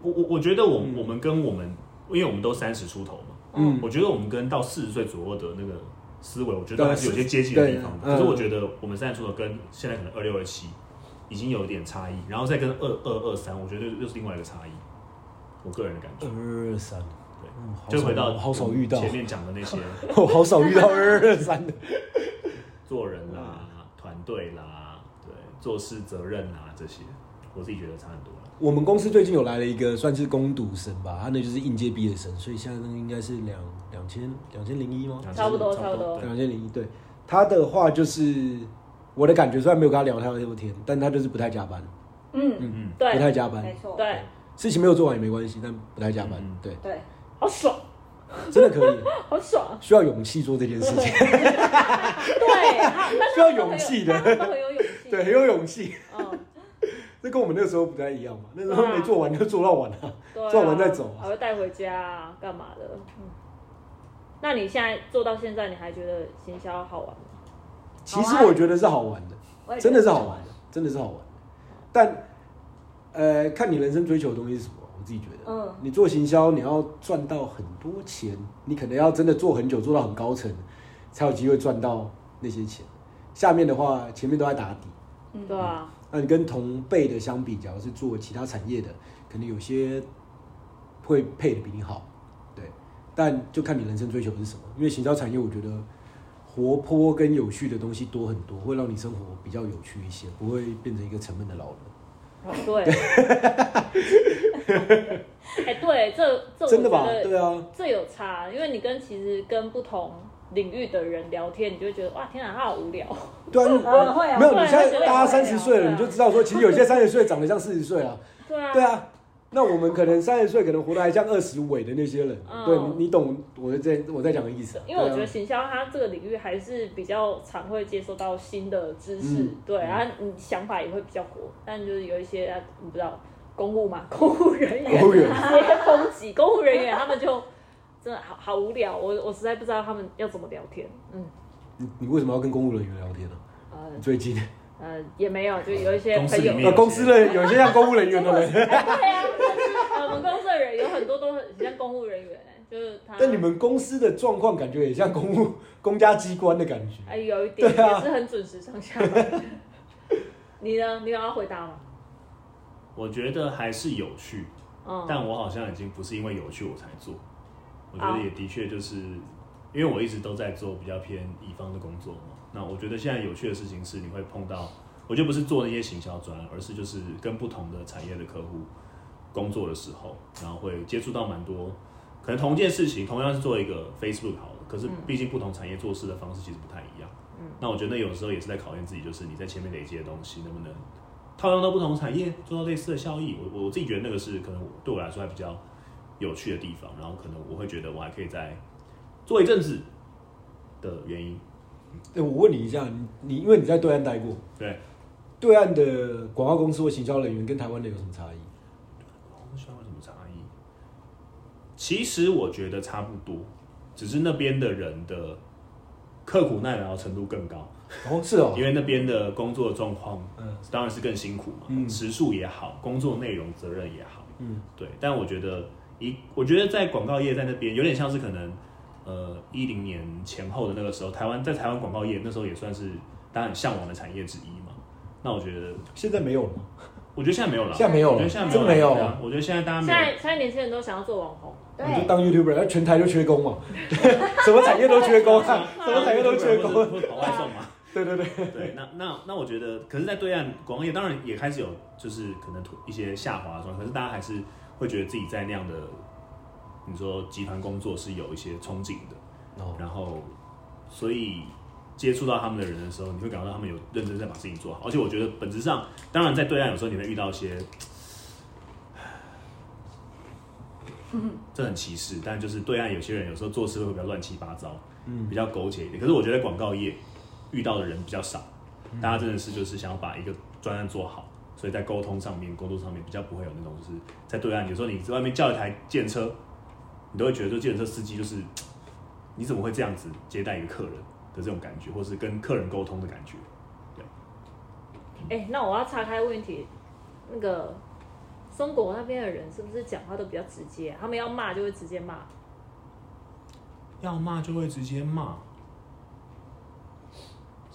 我我我觉得我、嗯。我们跟我们，因为我们都三十出头嘛，嗯，我觉得我们跟到四十岁左右的那个思维，我觉得还是有些接近的地方。可是我觉得我们三十出头跟现在可能二六二七已经有一点差异，然后再跟二二二三，我觉得又是另外一个差异。我个人的感觉，二二三，对，嗯就回到好少遇到，前面讲的那些 我好少遇到二二三的，做人啦、团队啦，对，做事责任啦这些，我自己觉得差很多了。我们公司最近有来了一个算是攻读生吧，他那就是应届毕业生，所以现在那个应该是两两千两千零一吗？差不多差不多两千零一，对。他的话就是我的感觉，虽然没有跟他聊太多天，但他就是不太加班，嗯，嗯。嗯，对，不太加班，没错，对，事情没有做完也没关系，但不太加班，嗯。对，对，好爽，真的可以，好爽。需要勇气做这件事情，对，他需要勇气的很有勇气。对，很有勇气。嗯，这跟我们那时候不太一样嘛，那时候没做完就做到完了，做完再走啊还会带回家啊，干嘛的？嗯。那你现在做到现在，你还觉得行销好玩吗？其实我觉得是好玩的，真的是好玩的，真的是好玩的。但呃，看你人生追求的东西是什么。我自己觉得，嗯你做行销，你要赚到很多钱，你可能要真的做很久，做到很高层，才有机会赚到那些钱。下面的话，前面都在打底。嗯对啊，那你跟同辈的相比，假如是做其他产业的，可能有些会配的比你好，对，但就看你人生追求是什么。因为行销产业，我觉得活泼跟有趣的东西多很多，会让你生活比较有趣一些，不会变成一个沉闷的老人。哦对。哎，对，这这我真的吧？觉得对啊，这有差，因为你跟其实跟不同领域的人聊天，你就会觉得哇，天啊，他好无聊。对啊，会啊没有，你会现在大家三十岁了，你就知道说，其实有些三十岁长得像四十岁啊。对啊，对啊，那我们可能三十岁可能活得还像二十尾的那些人，嗯。对你你懂我的在我在讲的意思啊？因为我觉得行销它这个领域还是比较常会接收到新的知识，嗯。对，然后你想法也会比较活，但就是有一些啊你不知道公务嘛，公务人员。公务员。接风级，公务人员他们就真的好好无聊，我我实在不知道他们要怎么聊天，嗯。你你为什么要跟公务人员聊天呢？最近呃也没有，就有一些公司朋友里面呃，公司的有些像公务人员的人，对啊，呃我们公司的人有很多都很像公务人员、欸，就是他。但你们公司的状况感觉也像公务公家机关的感觉。哎有一点、啊也是很准时上下班。你呢？你有要回答吗？我觉得还是有趣，嗯，但我好像已经不是因为有趣我才做，我觉得也的确就是因为我一直都在做比较偏乙方的工作嘛。那我觉得现在有趣的事情是你会碰到，我就不是做那些行销专，而是就是跟不同的产业的客户工作的时候，然后会接触到蛮多，可能同一件事情同样是做一个 Facebook 好了，可是毕竟不同产业做事的方式其实不太一样。嗯那我觉得有时候也是在考验自己，就是你在前面累积的东西能不能套用到不同产业，做到类似的效益。我我自己觉得那个是可能对我来说还比较有趣的地方，然后可能我会觉得我还可以再做一阵子的原因。哎，我问你一下，你你因为你在对岸待过，对，对岸的广告公司或行销人员跟台湾的有什么差异？公司有什么差异？其实我觉得差不多，只是那边的人的刻苦耐劳程度更高，哦，是哦因，为那边的工作状况嗯当然是更辛苦嘛，嗯时数也好，工作内容责任也好，嗯，对。但我觉得一，我觉得在广告业在那边有点像是可能，呃，一零年前后的那个时候，台湾在台湾广告业那时候也算是大家很向往的产业之一嘛。那我觉得，现在没有了吗？我觉得现在没有了，现在没有了我觉得现在真没有。了我觉得现在大家现在现在年轻人都想要做网红，对，你就当 YouTuber，那全台就缺工嘛，什么产业都缺工啊，什么产业都缺工。跑外送嘛。对对对，对，那那那我觉得，可是，在对岸广告业当然也开始有，就是可能一些下滑的状况，可是大家还是会觉得自己在那样的，你说集团工作是有一些憧憬的，哦，然后所以接触到他们的人的时候，你会感觉到他们有认真在把事情做好，而且我觉得本质上，当然在对岸有时候你会遇到一些，这很歧视，但就是对岸有些人有时候做事会比较乱七八糟，嗯。比较苟且一点。可是我觉得广告业遇到的人比较少，大家真的是就是想要把一个专案做好，所以在沟通上面、工作上面比较不会有那种就是在对岸，有时候你在外面叫一台建车，你都会觉得就电车司机就是你怎么会这样子接待一个客人的这种感觉，或是跟客人沟通的感觉。哎、那我要岔开问题，那个中国那边的人是不是讲话都比较直接啊、他们要骂就会直接骂，要骂就会直接骂，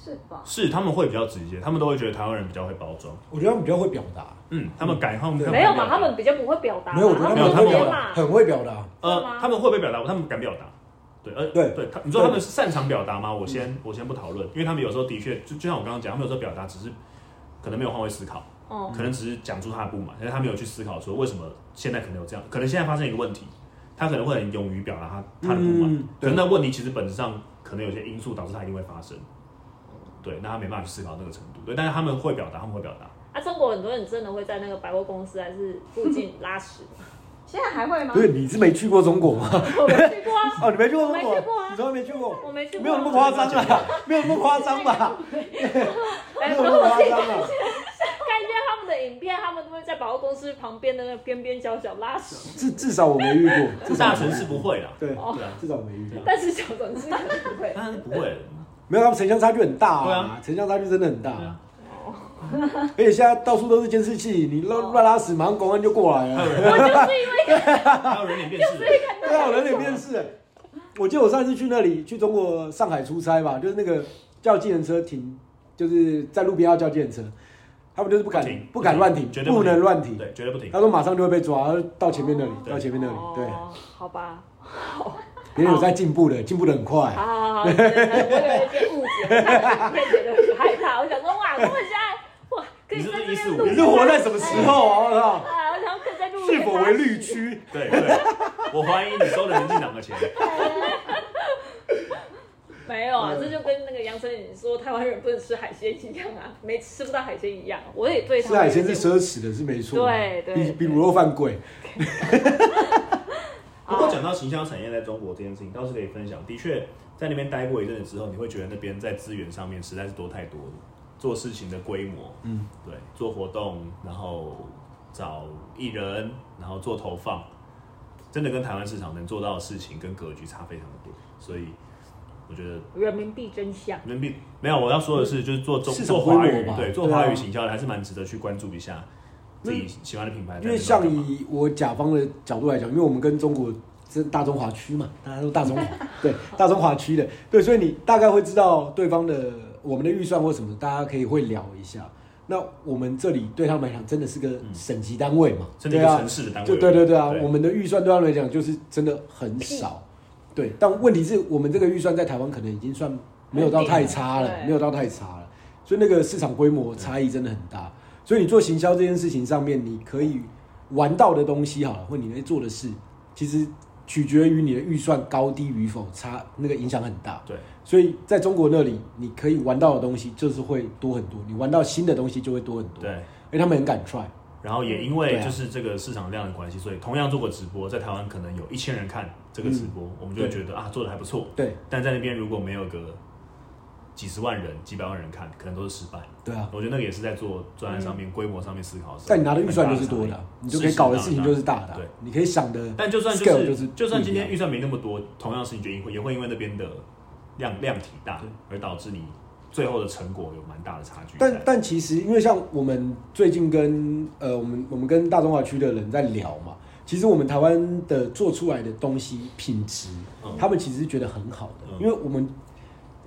是吧？是他们会比较直接，他们都会觉得台湾人比较会包装。我觉得他们比较会表达，嗯，他们改他们对没有嘛？他们比较不会表达，没有，我觉得他他们们很会表达，，很会表达。呃，他们会不会表达？他们敢表达。对，呃，对对，他你说他们是擅长表达吗？我先我先不讨论，因为他们有时候的确就就像我刚刚讲，他们有时候表达只是可能没有换位思考，哦、可能只是讲出他的不满，但是他没有去思考说为什么现在可能有这样，可能现在发生一个问题，他可能会很勇于表达他他的不满，嗯可能那问题其实本质上可能有些因素导致他一定会发生。对，那他没办法去思考那个程度。对，但是他们会表达，他们会表达。啊，中国很多人真的会在那个百货公司还是附近 拉屎吗，现在还会吗不？是，你是没去过中国吗？我没去过啊，哦，你没去过中国没国去过啊，你从来没去过，我没去过啊，没有那么夸张啊，没有那么夸张吧？哎，没有那么夸张啊。看一下他们的影片，他们都会在百货公司旁边的那个边边角角拉屎，至至少我没遇过，至少大城市不会啦，对，哦对啊，至少我没遇过。但是小城市可能不会。当然是不会。没有，他们城乡差距很大对啊，城乡差距真的很大啊。而且现在到处都是监视器，你乱乱拉屎，马上公安就过来了。我就是因为 还有人脸辨识的，对啊，我人脸辨识。我记得我上次去那里，去中国上海出差吧，就是那个叫计程车停，就是在路边要叫计程车，他们就是不敢不停不敢乱停，绝对不能乱停。对，绝对不停。他说马上就会被抓，到前面那里，到前面那里。对，哦，好吧，别人有在进步的，进步的很快。好好好，我有一些误解，看影片觉得很害怕，我想说哇，他们现在哇，可以在是15这边录，你是活在什么时候啊？我操！啊，我想可以在录，是否为绿？区？对对，我怀疑你收了民进党的钱。没有啊，嗯这就跟那个杨丞琳说台湾人不能吃海鲜一样啊，没吃不到海鲜一样。我也对他吃海鲜是奢侈的，是没错。对对对比比卤肉饭贵。不过讲到行销产业在中国这件事情，倒是可以分享。的确，在那边待过一阵子之后，你会觉得那边在资源上面实在是多太多了，做事情的规模，嗯，对，做活动，然后找艺人，然后做投放，真的跟台湾市场能做到的事情跟格局差非常的多。所以我觉得人民币真相。人民币没有，我要说的是，就是做中做华语对，做华语行销的还是蛮值得去关注一下自己喜欢的品牌因为。像以我甲方的角度来讲，因为我们跟中国是大中华区嘛，大家都大中华，对大中华区的，对，所以你大概会知道对方的我们的预算或什么，大家可以会聊一下。那我们这里对他们来讲真的是个省级单位嘛，对啊城，市的单位，就对对对啊，对我们的预算对他们来讲就是真的很少，对。但问题是我们这个预算在台湾可能已经算没有到太差了，没有到太差了，所以那个市场规模差异真的很大。所以你做行销这件事情上面，你可以玩到的东西好了，或你能做的事，其实取决于你的预算高低与否，差那个影响很大。对，所以在中国那里，你可以玩到的东西就是会多很多，你玩到新的东西就会多很多。对。因为他们很敢 try。然后也因为就是这个市场量的关系，所以同样做过直播，在台湾可能有一千人看这个直播，我们就会觉得啊做的还不错。对但在那边如果没有个几十万人、几百万人看，可能都是失败。对啊，我觉得那个也是在做专案上面、规模上面思考的。但你拿的预算就是多的啊，你就可以搞的事情就是大的啊。对，你可以想的，但就算就是就是就算今天预算没那么多，同样事情就因会也会因为那边的量量体大，而导致你最后的成果有蛮大的差距。但但其实，因为像我们最近跟呃，我们我们跟大中华区的人在聊嘛，其实我们台湾的做出来的东西品质，嗯他们其实是觉得很好的，嗯因为我们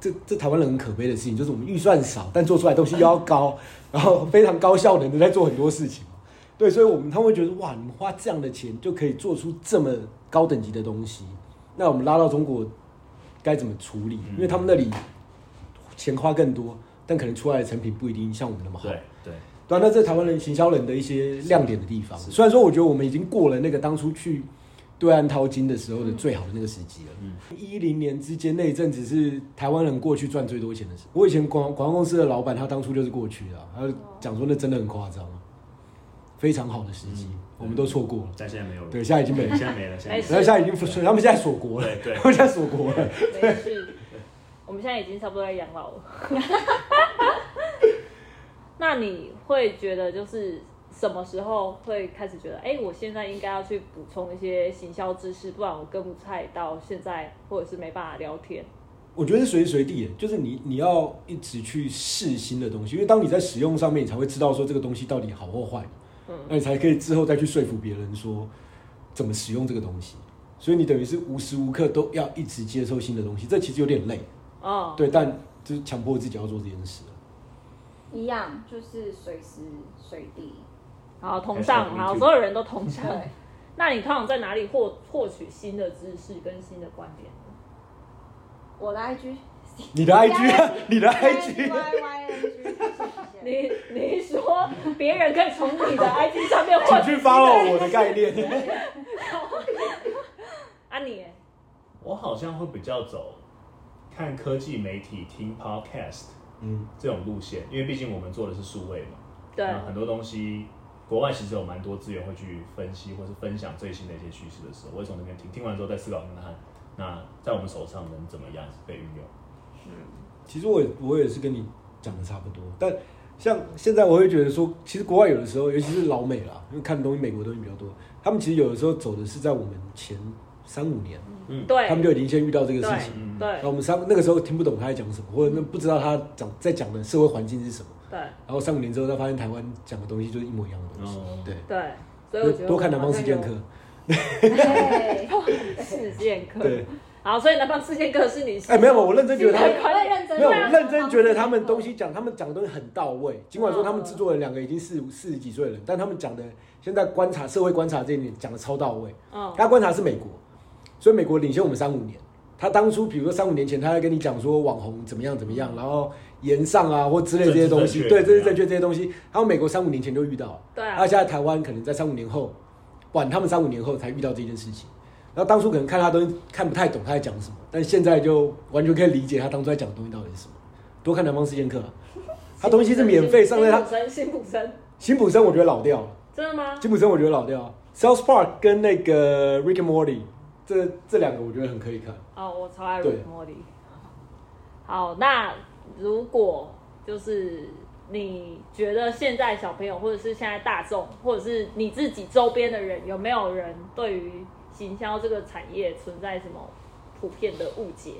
这这台湾人很可悲的事情，就是我们预算少，但做出来的东西又要高，然后非常高效能的在做很多事情。对，所以我们他们会觉得哇，你们花这样的钱就可以做出这么高等级的东西，那我们拉到中国该怎么处理？嗯因为他们那里钱花更多，但可能出来的成品不一定像我们那么好。对对，对啊，那这台湾人行销人的一些亮点的地方。虽然说，我觉得我们已经过了那个当初去对岸淘金的时候的最好的那个时机了。嗯一零年之间那一阵子是台湾人过去赚最多钱的时候。我以前广广告公司的老板，他当初就是过去的啊、他就讲说那真的很夸张啊，非常好的时机，我们都错过了。但现在没有了。对，现在已经没了现，在没了，现在现在已经，他们现在锁国了，对对他们现在锁国了。没事，我们现在已经差不多在养老了。那你会觉得就是什么时候会开始觉得，哎、我现在应该要去补充一些行销知识，不然我跟不太到现在，或者是没办法聊天。我觉得是随时随地的，就是你你要一直去试新的东西，因为当你在使用上面，你才会知道说这个东西到底好或坏，嗯那你才可以之后再去说服别人说怎么使用这个东西。所以你等于是无时无刻都要一直接受新的东西，这其实有点累，哦，对，但就是强迫自己要做这件事。一样，就是随时随地。好，同上，好，所有人都同上。那你通常在哪里获获取新的知识跟新的观点呢？我的 IG，你的 IG 啊，你的 IG，Y Y N G，谢谢。你你说别人可以从你的 IG 上面获取新的 follow 我的概念。啊你，我好像会比较走看科技媒体、听 podcast 嗯，这种路线，因为毕竟我们做的是数位嘛，对，很多东西国外其实有蛮多资源会去分析或是分享最新的一些趋势的时候，我会从那边听，听完之后再思考看看，那在我们手上能怎么样被运用。其实我也我也是跟你讲的差不多，但像现在我会觉得说，其实国外有的时候，尤其是老美啦，因为看东西美国东西比较多，他们其实有的时候走的是在我们前三五年，嗯。对，他们就已经先遇到这个事情。嗯对那我们三那个时候听不懂他在讲什么，或者那不知道他讲在讲的社会环境是什么，对然后三五年之后，他发现台湾讲的东西就是一模一样的东西。哦对，对，所以我觉得多看南方四剑客。对，事件课。对，好，所以南方四剑客是你哎，没有，我认真觉得他们认真，没有，认真觉得他们东西讲，他们讲的东西很到位。尽管说他们制作人两个已经四四十几岁了，但他们讲的现在观察社会观察这一点讲的超到位。嗯，他观察是美国，所以美国领先我们三五年。他当初比如说三五年前，他在跟你讲说网红怎么样怎么样，然后言上啊或之类这些东西，对，这是正确这些东西。他们美国三五年前就遇到了，对啊他现在台湾可能在三五年后，晚他们三五年后才遇到这件事情。然后当初可能看他东西看不太懂他在讲什么，但现在就完全可以理解他当初在讲的东西到底是什么。多看南方四剑客、啊，他东西是免费上在他辛普森，辛普森，辛普森，我觉得老掉了。真的吗？辛普森我觉得老掉啊，South Park 跟那个 Rick and Morty 这这两个我觉得很可以看。哦，我超爱 Rick Morty。好，那如果就是你觉得现在小朋友，或者是现在大众，或者是你自己周边的人，有没有人对于行销这个产业存在什么普遍的误解？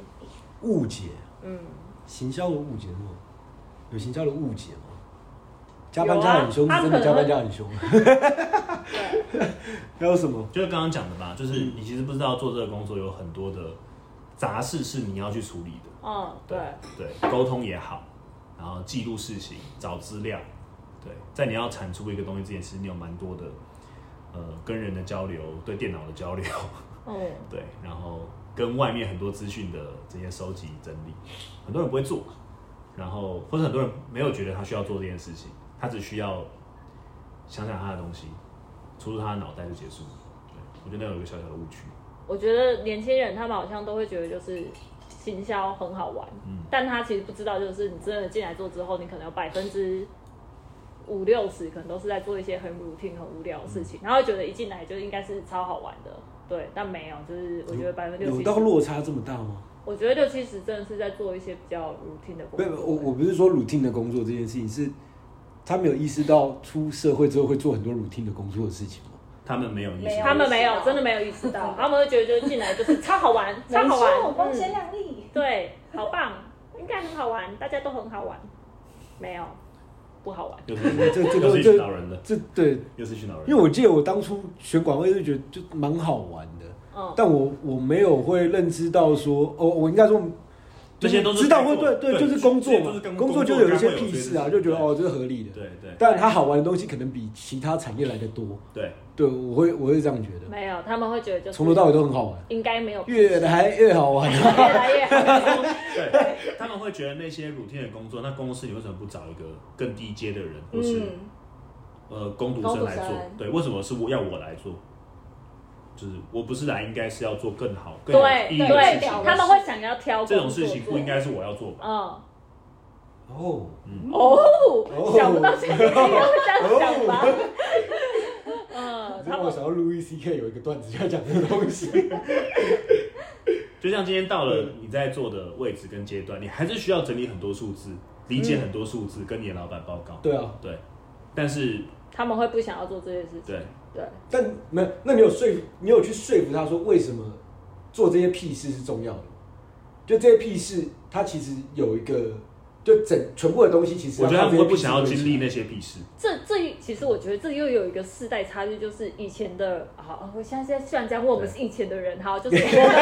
误解，嗯，行销的误解是吗？有行销的误解吗？加班加很凶，真的加班加很凶。对，还有什么？就是刚刚讲的吧，就是你其实不知道做这个工作有很多的杂事是你要去处理的。嗯，对，对，沟通也好，然后记录事情、找资料，对，在你要产出一个东西之前，其实你有蛮多的呃跟人的交流，对电脑的交流，嗯，对，然后跟外面很多资讯的这些收集整理，很多人不会做，然后或者很多人没有觉得他需要做这件事情，他只需要想想他的东西，出入他的脑袋就结束了。对，我觉得那有一个小小的误区。我觉得年轻人他们好像都会觉得就是行销很好玩，嗯但他其实不知道，就是你真的进来做之后，你可能有百分之五六十可能都是在做一些很 routine、很无聊的事情，然后会觉得一进来就应该是超好玩的，对，但没有，就是我觉得百分之六十，到落差这么大吗？我觉得六七十真的是在做一些比较 routine 的工作我我不是说 routine 的工作这件事情，是他没有意识到出社会之后会做很多 routine 的工作的事情吗？他们没有意识到，他们没有，真的没有意识到，他们会觉得就是进来就是 超好玩，超好玩，光鲜嗯，亮丽。对，好棒，应该很好玩，大家都很好玩，没有，不好玩。又是这这又是一这群老人的，这对，又是一群老人。因为我记得我当初选管位就觉得就蛮好玩的，嗯，但我我没有会认知到说，哦，我应该说。这些都是知道会对对，就是工作嘛工作就有一些屁事啊，就觉得哦，这是合理的。对对但他好玩的东西可能比其他产业来的多。对，对，我会我会这样觉得，没有，他们会觉得就是从头到尾都很好玩，应该没有越来 越好玩。越来越好。对，他们会觉得那些 routine 的工作，那公司你为什么不找一个更低阶的人，或是、嗯，呃工读生来做？对，为什么是我要我来做？就是我不是来，应该是要做更好、更有对意义的事对，情。他们会想要挑这种事情不做应该是我要做吧？嗯。哦，哦，想不到现在应该会这样想吧？嗯，他们让我想到路易 C K 有一个段子就要讲这个东西。就像今天到了你在做的位置跟阶段，你还是需要整理很多数字，理解很多数字，跟你的老板报告。对啊，对，但是他们会不想要做这些事情。对，对，但没有，那你有说服，你有去说服他说为什么做这些屁事是重要的？就这些屁事，它其实有一个，就整全部的东西，其实我觉得他们会不想要经经历那些屁事。这这其实我觉得这又有一个世代差距，就是以前的好，我现在现在虽然讲我们是以前的人，哈，就是我们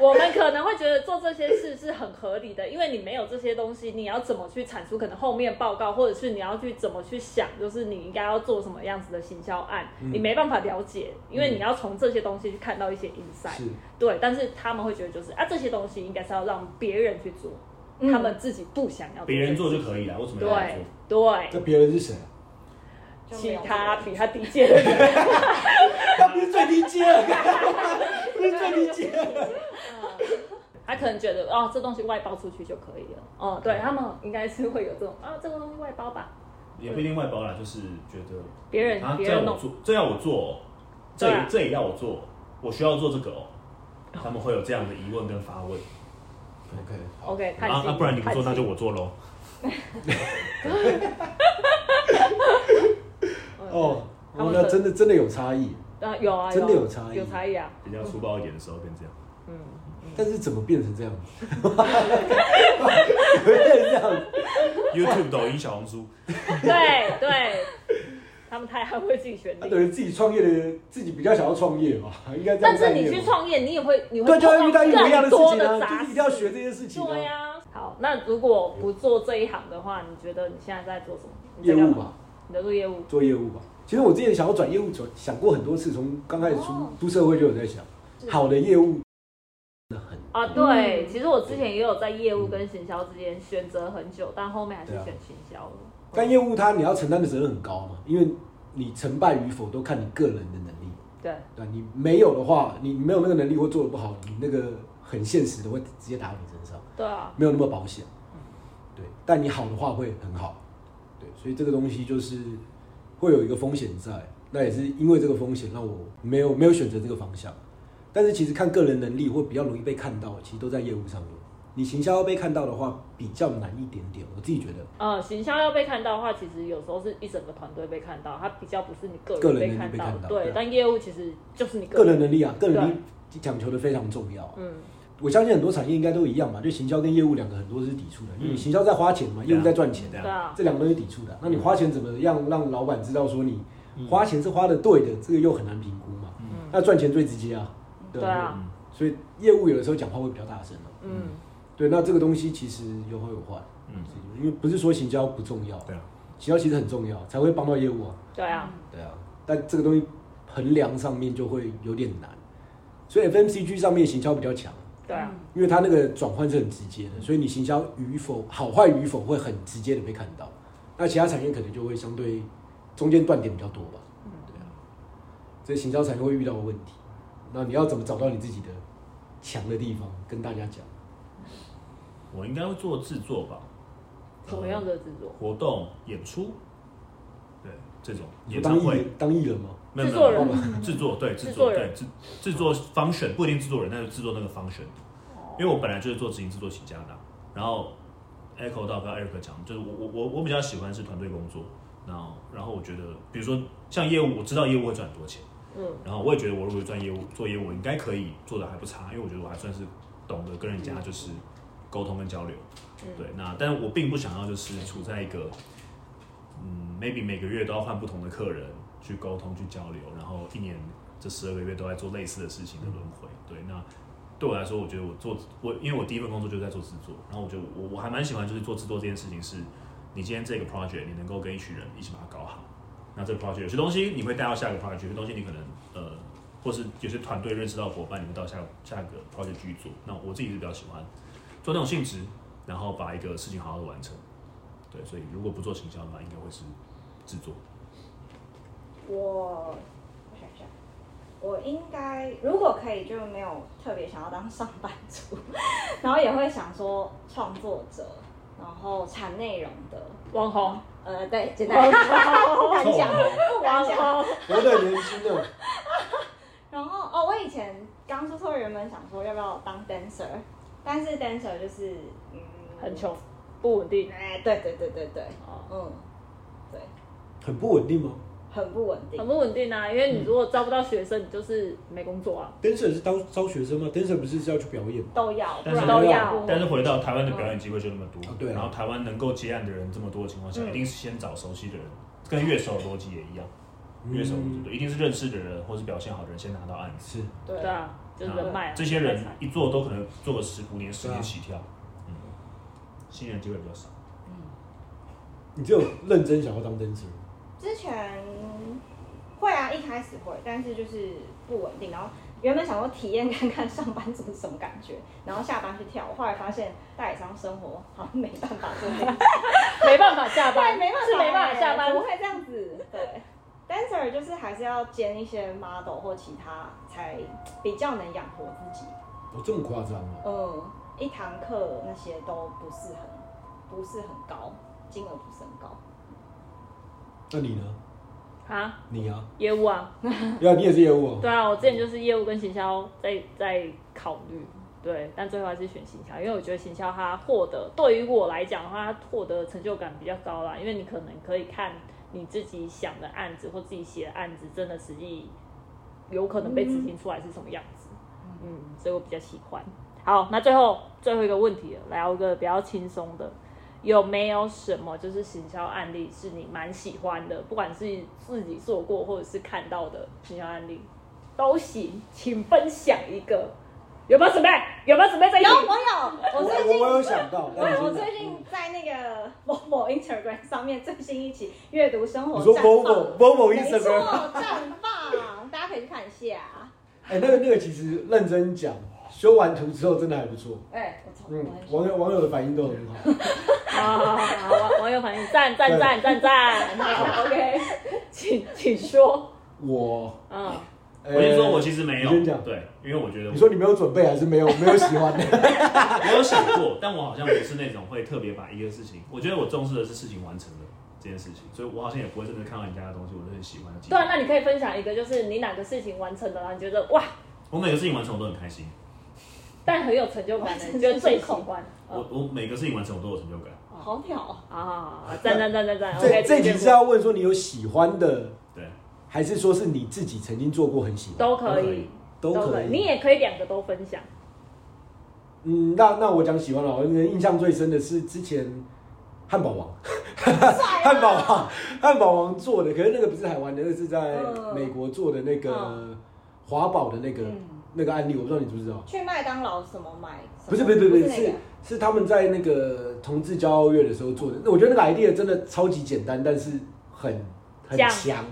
我们可能会觉得做这些事是很合理的，因为你没有这些东西，你要怎么去产出可能后面报告，或者是你要去怎么去想，就是你应该要做什么样子的行销案，你没办法了解，因为你要从这些东西去看到一些 insight。对，但是他们会觉得就是啊，这些东西应该是要让别人去做，嗯他们自己不想要别人做就。可以了，为什么要做？对，那别人是谁啊？其他比他低阶的人，他不是最低阶了，不是最低阶了。他可能觉得哦，这东西外包出去就可以了。哦，对他们应该是会有这种啊，这个东西外包吧，也不一定外包啦，就是觉得别人啊。这要我做，这要我做、哦，这这也要我做，我需要做这个哦。他们会有这样的疑问跟发问，OK，OK，啊看戏啊，不然你不做，那就我做喽。哦，哦那真的真的有差异，啊有啊，真的有差异。有差异啊。比较粗暴一点的时候变这样，嗯，但是怎么变成这样？变成这样，YouTube、抖音、小红书，对 对，他们太捍卫自己权利。他等于自己创业的，自己比较想要创业嘛，应该这样但是你去创业，你也会你会对，就会遇到一模一样的事情啊，就是一定要学这些事情啊。对呀、好，那如果不做这一行的话，你觉得你现在在做什么？业务吧，，你在做业务。做业务吧。其实我之前想要转业务，转想过很多次，从刚开始出哦出社会就有在想，好的业务真的很啊，对，嗯其实我之前也有在业务跟行销之间选择很久，但后面还是选行销了。但业务它你要承担的责任很高嘛，因为你成败与否都看你个人的能力。对，对，你没有的话，你没有那个能力或做的不好，你那个很现实的会直接打到你身上，对啊，没有那么保险。对，但你好的话会很好。对，所以这个东西就是会有一个风险在，那也是因为这个风险让我没有没有选择这个方向。但是其实看个人能力或比较容易被看到，其实都在业务上面。你行销要被看到的话，比较难一点点，我自己觉得。呃，行销要被看到的话，其实有时候是一整个团队被看到，它比较不是你个个人能力被看到。被看到对，对但业务其实就是你个人人。能力啊，个人能力讲求的非常重要啊。嗯，我相信很多产业应该都一样吧，就行销跟业务两个很多是抵触的，因为你行销在花钱嘛，业务在赚钱，对对啊，这两个都是抵触的。那你花钱怎么样让老板知道说你花钱是花的对的，这个又很难评估嘛。嗯那赚钱最直接啊，对啊，所以业务有的时候讲话会比较大声哦。嗯，对，那这个东西其实有好有坏，嗯，因为不是说行销不重要，对啊，行销其实很重要，才会帮到业务啊。对啊，对啊，但这个东西衡量上面就会有点难，所以 FMCG 上面行销比较强。对啊，因为它那个转换是很直接的，所以你行销与否、好坏与否会很直接的被看到。那其他产业可能就会相对中间断点比较多吧。嗯对啊，这行销产业会遇到的问题。那你要怎么找到你自己的强的地方，跟大家讲？我应该会做制作吧，什么样的制作？活动、演出，对这种。演唱会。当艺人，当艺人吗？没有制作没有人制作对制制作对制制作 function 不一定制作人，但是制作那个 function。因为我本来就是做执行制作起家的啊，然后 echo 到刚刚 Eric 讲，就是我我我我比较喜欢是团队工作，然后然后我觉得，比如说像业务，我知道业务会赚很多钱，嗯，然后我也觉得我如果赚业务做业务，我应该可以做的还不差，因为我觉得我还算是懂得跟人家就是沟通跟交流，嗯对，那但是我并不想要就是处在一个嗯 maybe 每个月都要换不同的客人去沟通去交流，然后一年这十二个月都在做类似的事情的轮回，对，那对我来说，我觉得我做我因为我第一份工作就是在做制作，然后我觉得我我还蛮喜欢就是做制作这件事情是，你今天这个 project 你能够跟一群人一起把它搞好。那这个 project 有些东西你会带到下一个 project，有些东西你可能呃，或是有些团队认识到伙伴，你们到下下一个 project 继续做。那我自己是比较喜欢做那种性质，然后把一个事情好好的完成。对，所以如果不做行销的话，应该会是制作。我我想一下，我应该如果可以，就没有特别想要当上班族，然后也会想说创作者，然后产内容的，网红，呃，对，简单不敢讲，不敢讲。网红，活得年轻的，然后哦，我以前刚出社会原本想说要不要当 dancer，但是 dancer 就是嗯很，穷，不稳定，哎，对对对对对，哦，嗯，对，很不稳定吗很不稳定很。不稳定啊。因为你如果招不到学生，你就是没工作啊。？Dancer 是招招学生吗？Dancer 不是是要去表演吗？都要，不但是然都要但是回到台湾的表演机会就那么多，哦对啊然后台湾能够接案的人这么多的情况下，嗯一定是先找熟悉的人，跟乐手的逻辑也一样，乐手嗯对，一定是认识的人或是表现好的人先拿到案子。是对对啊，就是人脉啊。这些人一做都可能做个十五年、十年起跳，嗯，新人机会比较少。嗯你只有认真想要当 dancer，之前会啊，一开始会，但是就是不稳定。然后原本想说体验看看上班族是什么感觉，然后下班去跳。后来发现代理商生活好像没办法做 没办法下班，对，没办法，是没办法下班不。会这样子。对，dancer 就是还是要兼一些 model 或其他，才比较能养活自己。哦，这么夸张吗？嗯，一堂课那些都不是很不是很高，金额不是很高。那你呢？啊，你啊？业务啊，对啊，你也是业务啊。对啊，我之前就是业务跟行销在在考虑，对，但最后还是选行销，因为我觉得行销它获得对于我来讲的话，它获得成就感比较高啦，因为你可能可以看你自己想的案子或自己写的案子，真的实际有可能被执行出来是什么样子，嗯，所以我比较喜欢。好，那最后最后一个问题了，聊一个比较轻松的，有没有什么就是行销案例是你蛮喜欢的，不管是自己做过或者是看到的行销案例都行，请分享一个。有没有准备？有没有准备这一题有，我有，我最近我我有想到，我我最近在那个某 某 Instagram 上面最新一期阅读生活你说绽 Volvo 放，Volvo 没错，Instagram，绽放，大家可以去看一下。哎，那个那个其实认真讲，修完图之后真的还不错。哎，我操，嗯网友网友的反应都很好。好好好好，网 网友反应赞赞赞赞赞。好，OK，请请说。我，嗯，呃我先说，我其实没有你先讲。对，因为我觉得我你说你没有准备还是没有没有喜欢的？没有想过，但我好像不是那种会特别把一个事情，我觉得我重视的是事情完成的这件事情，所以我好像也不会真的看到人家的东西，我就很喜欢的。对啊，那你可以分享一个，就是你哪个事情完成了，然后你觉得哇，我每个事情完成我都很开心，但很有成就感的，你觉得最喜欢。我我每个事情完成我都有成就感。好屌哦，啊，赞赞赞赞赞。这 OK，这集是要问说你有喜欢的，对，还是说是你自己曾经做过很喜欢？都可以，都可以。你也可以两个都分享。嗯，那那我讲喜欢了，我印象最深的是之前汉堡王，汉堡王，汉堡王做的，可是那个不是台湾的，那个是在嗯美国做的那个华堡的那个、嗯那个案例，我不知道你知不知道？去麦当劳什么买？不是不是不是不是是是他们在那个同志骄傲月的时候做的。那我觉得那个 idea 真的超级简单，但是很很强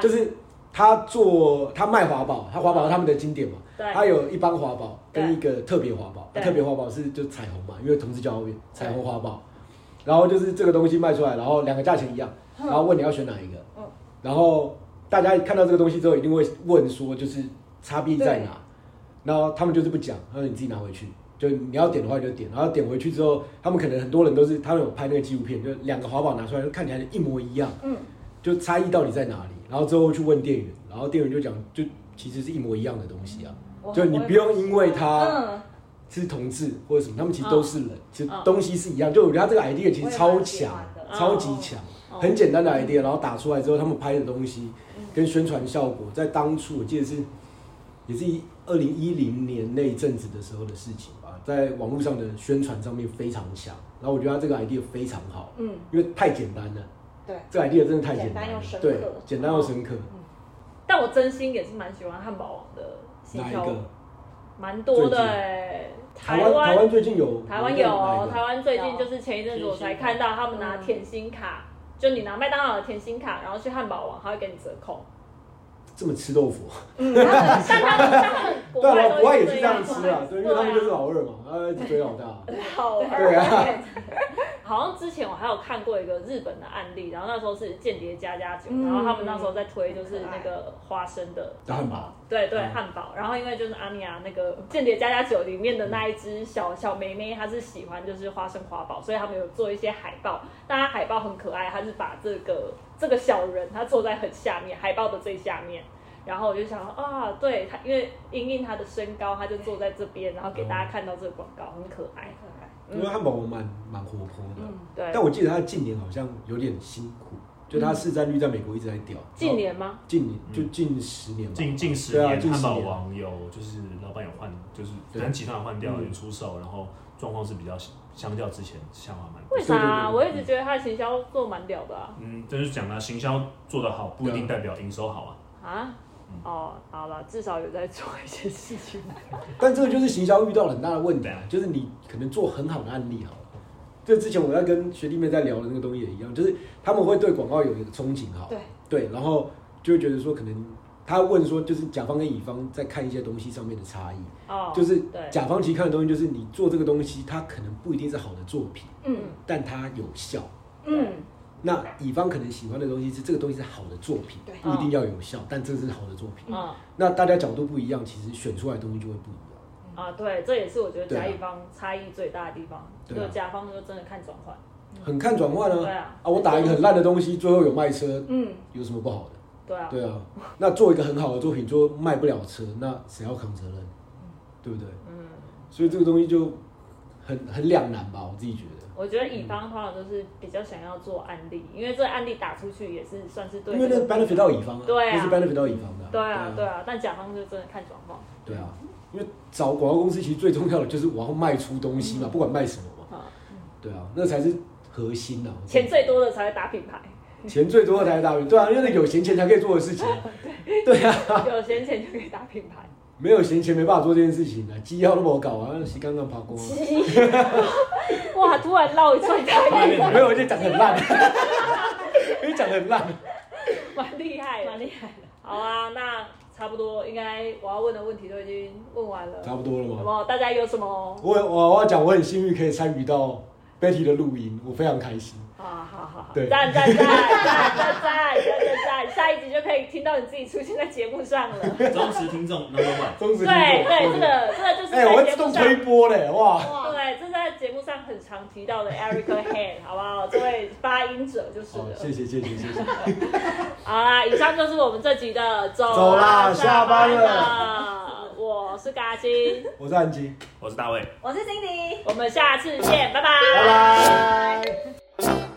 就是他做他卖华宝，他华宝是他们的经典嘛，对。它有一般华宝跟一个特别华宝，特别华宝是就彩虹嘛，因为同志骄傲月彩虹华宝，然后就是这个东西卖出来，然后两个价钱一样，嗯然后问你要选哪一个。嗯，然后大家看到这个东西之后一定会问说就是差别在哪，然后他们就是不讲，他说你自己拿回去。就你要点的话就点，然后点回去之后，他们可能很多人都是他们有拍那个纪录片，就两个华宝拿出来，就看起来一模一样，嗯，就差异到底在哪里？然后之后去问店员，然后店员就讲，就其实是一模一样的东西啊。就你不用因为他嗯，是同志或者什么，他们其实都是人，其实嗯东西是一样。就我觉得他这个 idea 其实超强，超级强，哦很简单的 idea，然后打出来之后，他们拍的东西跟宣传效果，在当初我记得是也是二零一零年那一阵子的时候的事情吧，在网络上的宣传上面非常强。然后我觉得他这个 idea 非常好，嗯，因为太简单了，对，这个 idea 真的太简单又深，刻。对，简单又深刻。但我真心也是蛮喜欢汉堡王的哪一个？蛮多的哎、台湾台湾湾最近有台湾有台湾最近就是前一阵子我才看到他们拿甜心卡，就你拿麦当劳的甜心卡，然后去汉堡王，他会给你折扣。这么吃豆腐。嗯，但他们但他们国对啊，外都国外也是这这样吃啊，对，因为他们就是老二嘛，他一直追老大。好对啊，好像之前我还有看过一个日本的案例，然后那时候是间谍加加酒，嗯然后他们那时候在推就是那个花生的汉堡，对对，嗯汉堡。然后因为就是阿尼亚那个间谍加加酒里面的那一只小小妹妹，她是喜欢就是花生花堡，所以他们有做一些海报。但它海报很可爱，它是把这个这个小人他坐在很下面，海报的最下面。然后我就想说啊，对他，因为因应他的身高，他就坐在这边，然后给大家看到这个广告，很可爱。可爱，因为汉堡王蛮蛮活泼的，嗯，对，但我记得他近年好像有点辛苦，就他市占率在美国一直在掉。近年吗？近年就近十年吧，近近十对啊年，汉堡近十年王有就是老板有换，就是对反正集团有换掉，嗯有出售，然后状况是比较相较之前下滑蛮多。为啥、啊？我一直觉得他的行销做蛮屌的啊。嗯，这就是讲了，行销做得好不一定代表营收好啊。啊？哦，好了，至少有在做一些事情。但这个就是行销遇到了很大的问题啊，就是你可能做很好的案例好了。就之前我在跟学弟妹在聊的那个东西也一样，就是他们会对广告有一个憧憬好，对对，然后就会觉得说可能他问说就是甲方跟乙方在看一些东西上面的差异，哦，就是对，甲方其实看的东西就是你做这个东西，它可能不一定是好的作品，嗯但它有效。嗯，那乙方可能喜欢的东西是这个东西是好的作品，对不一定要有效，但这是好的作品。嗯那大家角度不一样，其实选出来的东西就会不一样。啊，对，这也是我觉得甲乙方差异最大的地方。就甲方就真的看转换。很看转换啊。对啊，啊，我打一个很烂的东西，最后有卖车，嗯，有什么不好的？对啊，对啊，那做一个很好的作品，就卖不了车，那谁要扛责任？对不对？嗯，所以这个东西就很很两难吧，我自己觉得。我觉得乙方通常都是比较想要做案例，因为这个案例打出去也是算是对因为那这个 benefit 到乙方啊，对啊那是 benefit 到乙方的、对啊对啊，啊，但甲方就真的看状况。对啊，因为找广告公司其实最重要的就是我要卖出东西嘛，不管卖什么嘛，啊，对啊，那才是核心啊。钱最多的才会打品牌，钱最多的才是大运，对啊，因为有闲钱才可以做的事情。对啊，有闲钱就可以打品牌。没有闲钱没办法做这件事情啊，机要都没搞啊，洗刚刚爬光啊。哇，突然绕一串台语，没有，我就讲得很烂，因为讲得很烂。蛮厉害的，蛮厉害的。好啊，那差不多应该我要问的问题都已经问完了，差不多了吗？好不好？大家有什么？我我我要讲，我很幸运可以参与到 Betty 的录音，我非常开心。啊，好好好，对赞赞赞赞赞赞赞赞赞，下一集就可以听到你自己出现在节目上了。忠实听众 number one。忠实听众对对，这个这个就是哎、我会自在节目上动推播嘞，哇！对，这是在节目上很常提到的 Erica Han，好不好？这位发音者就是。谢谢谢谢谢谢。好啦，以上就是我们这集的走走啦下下班了了。我是嘎金，我是安吉，我是大卫。我是 Cindy。我们下次见，拜拜。拜拜。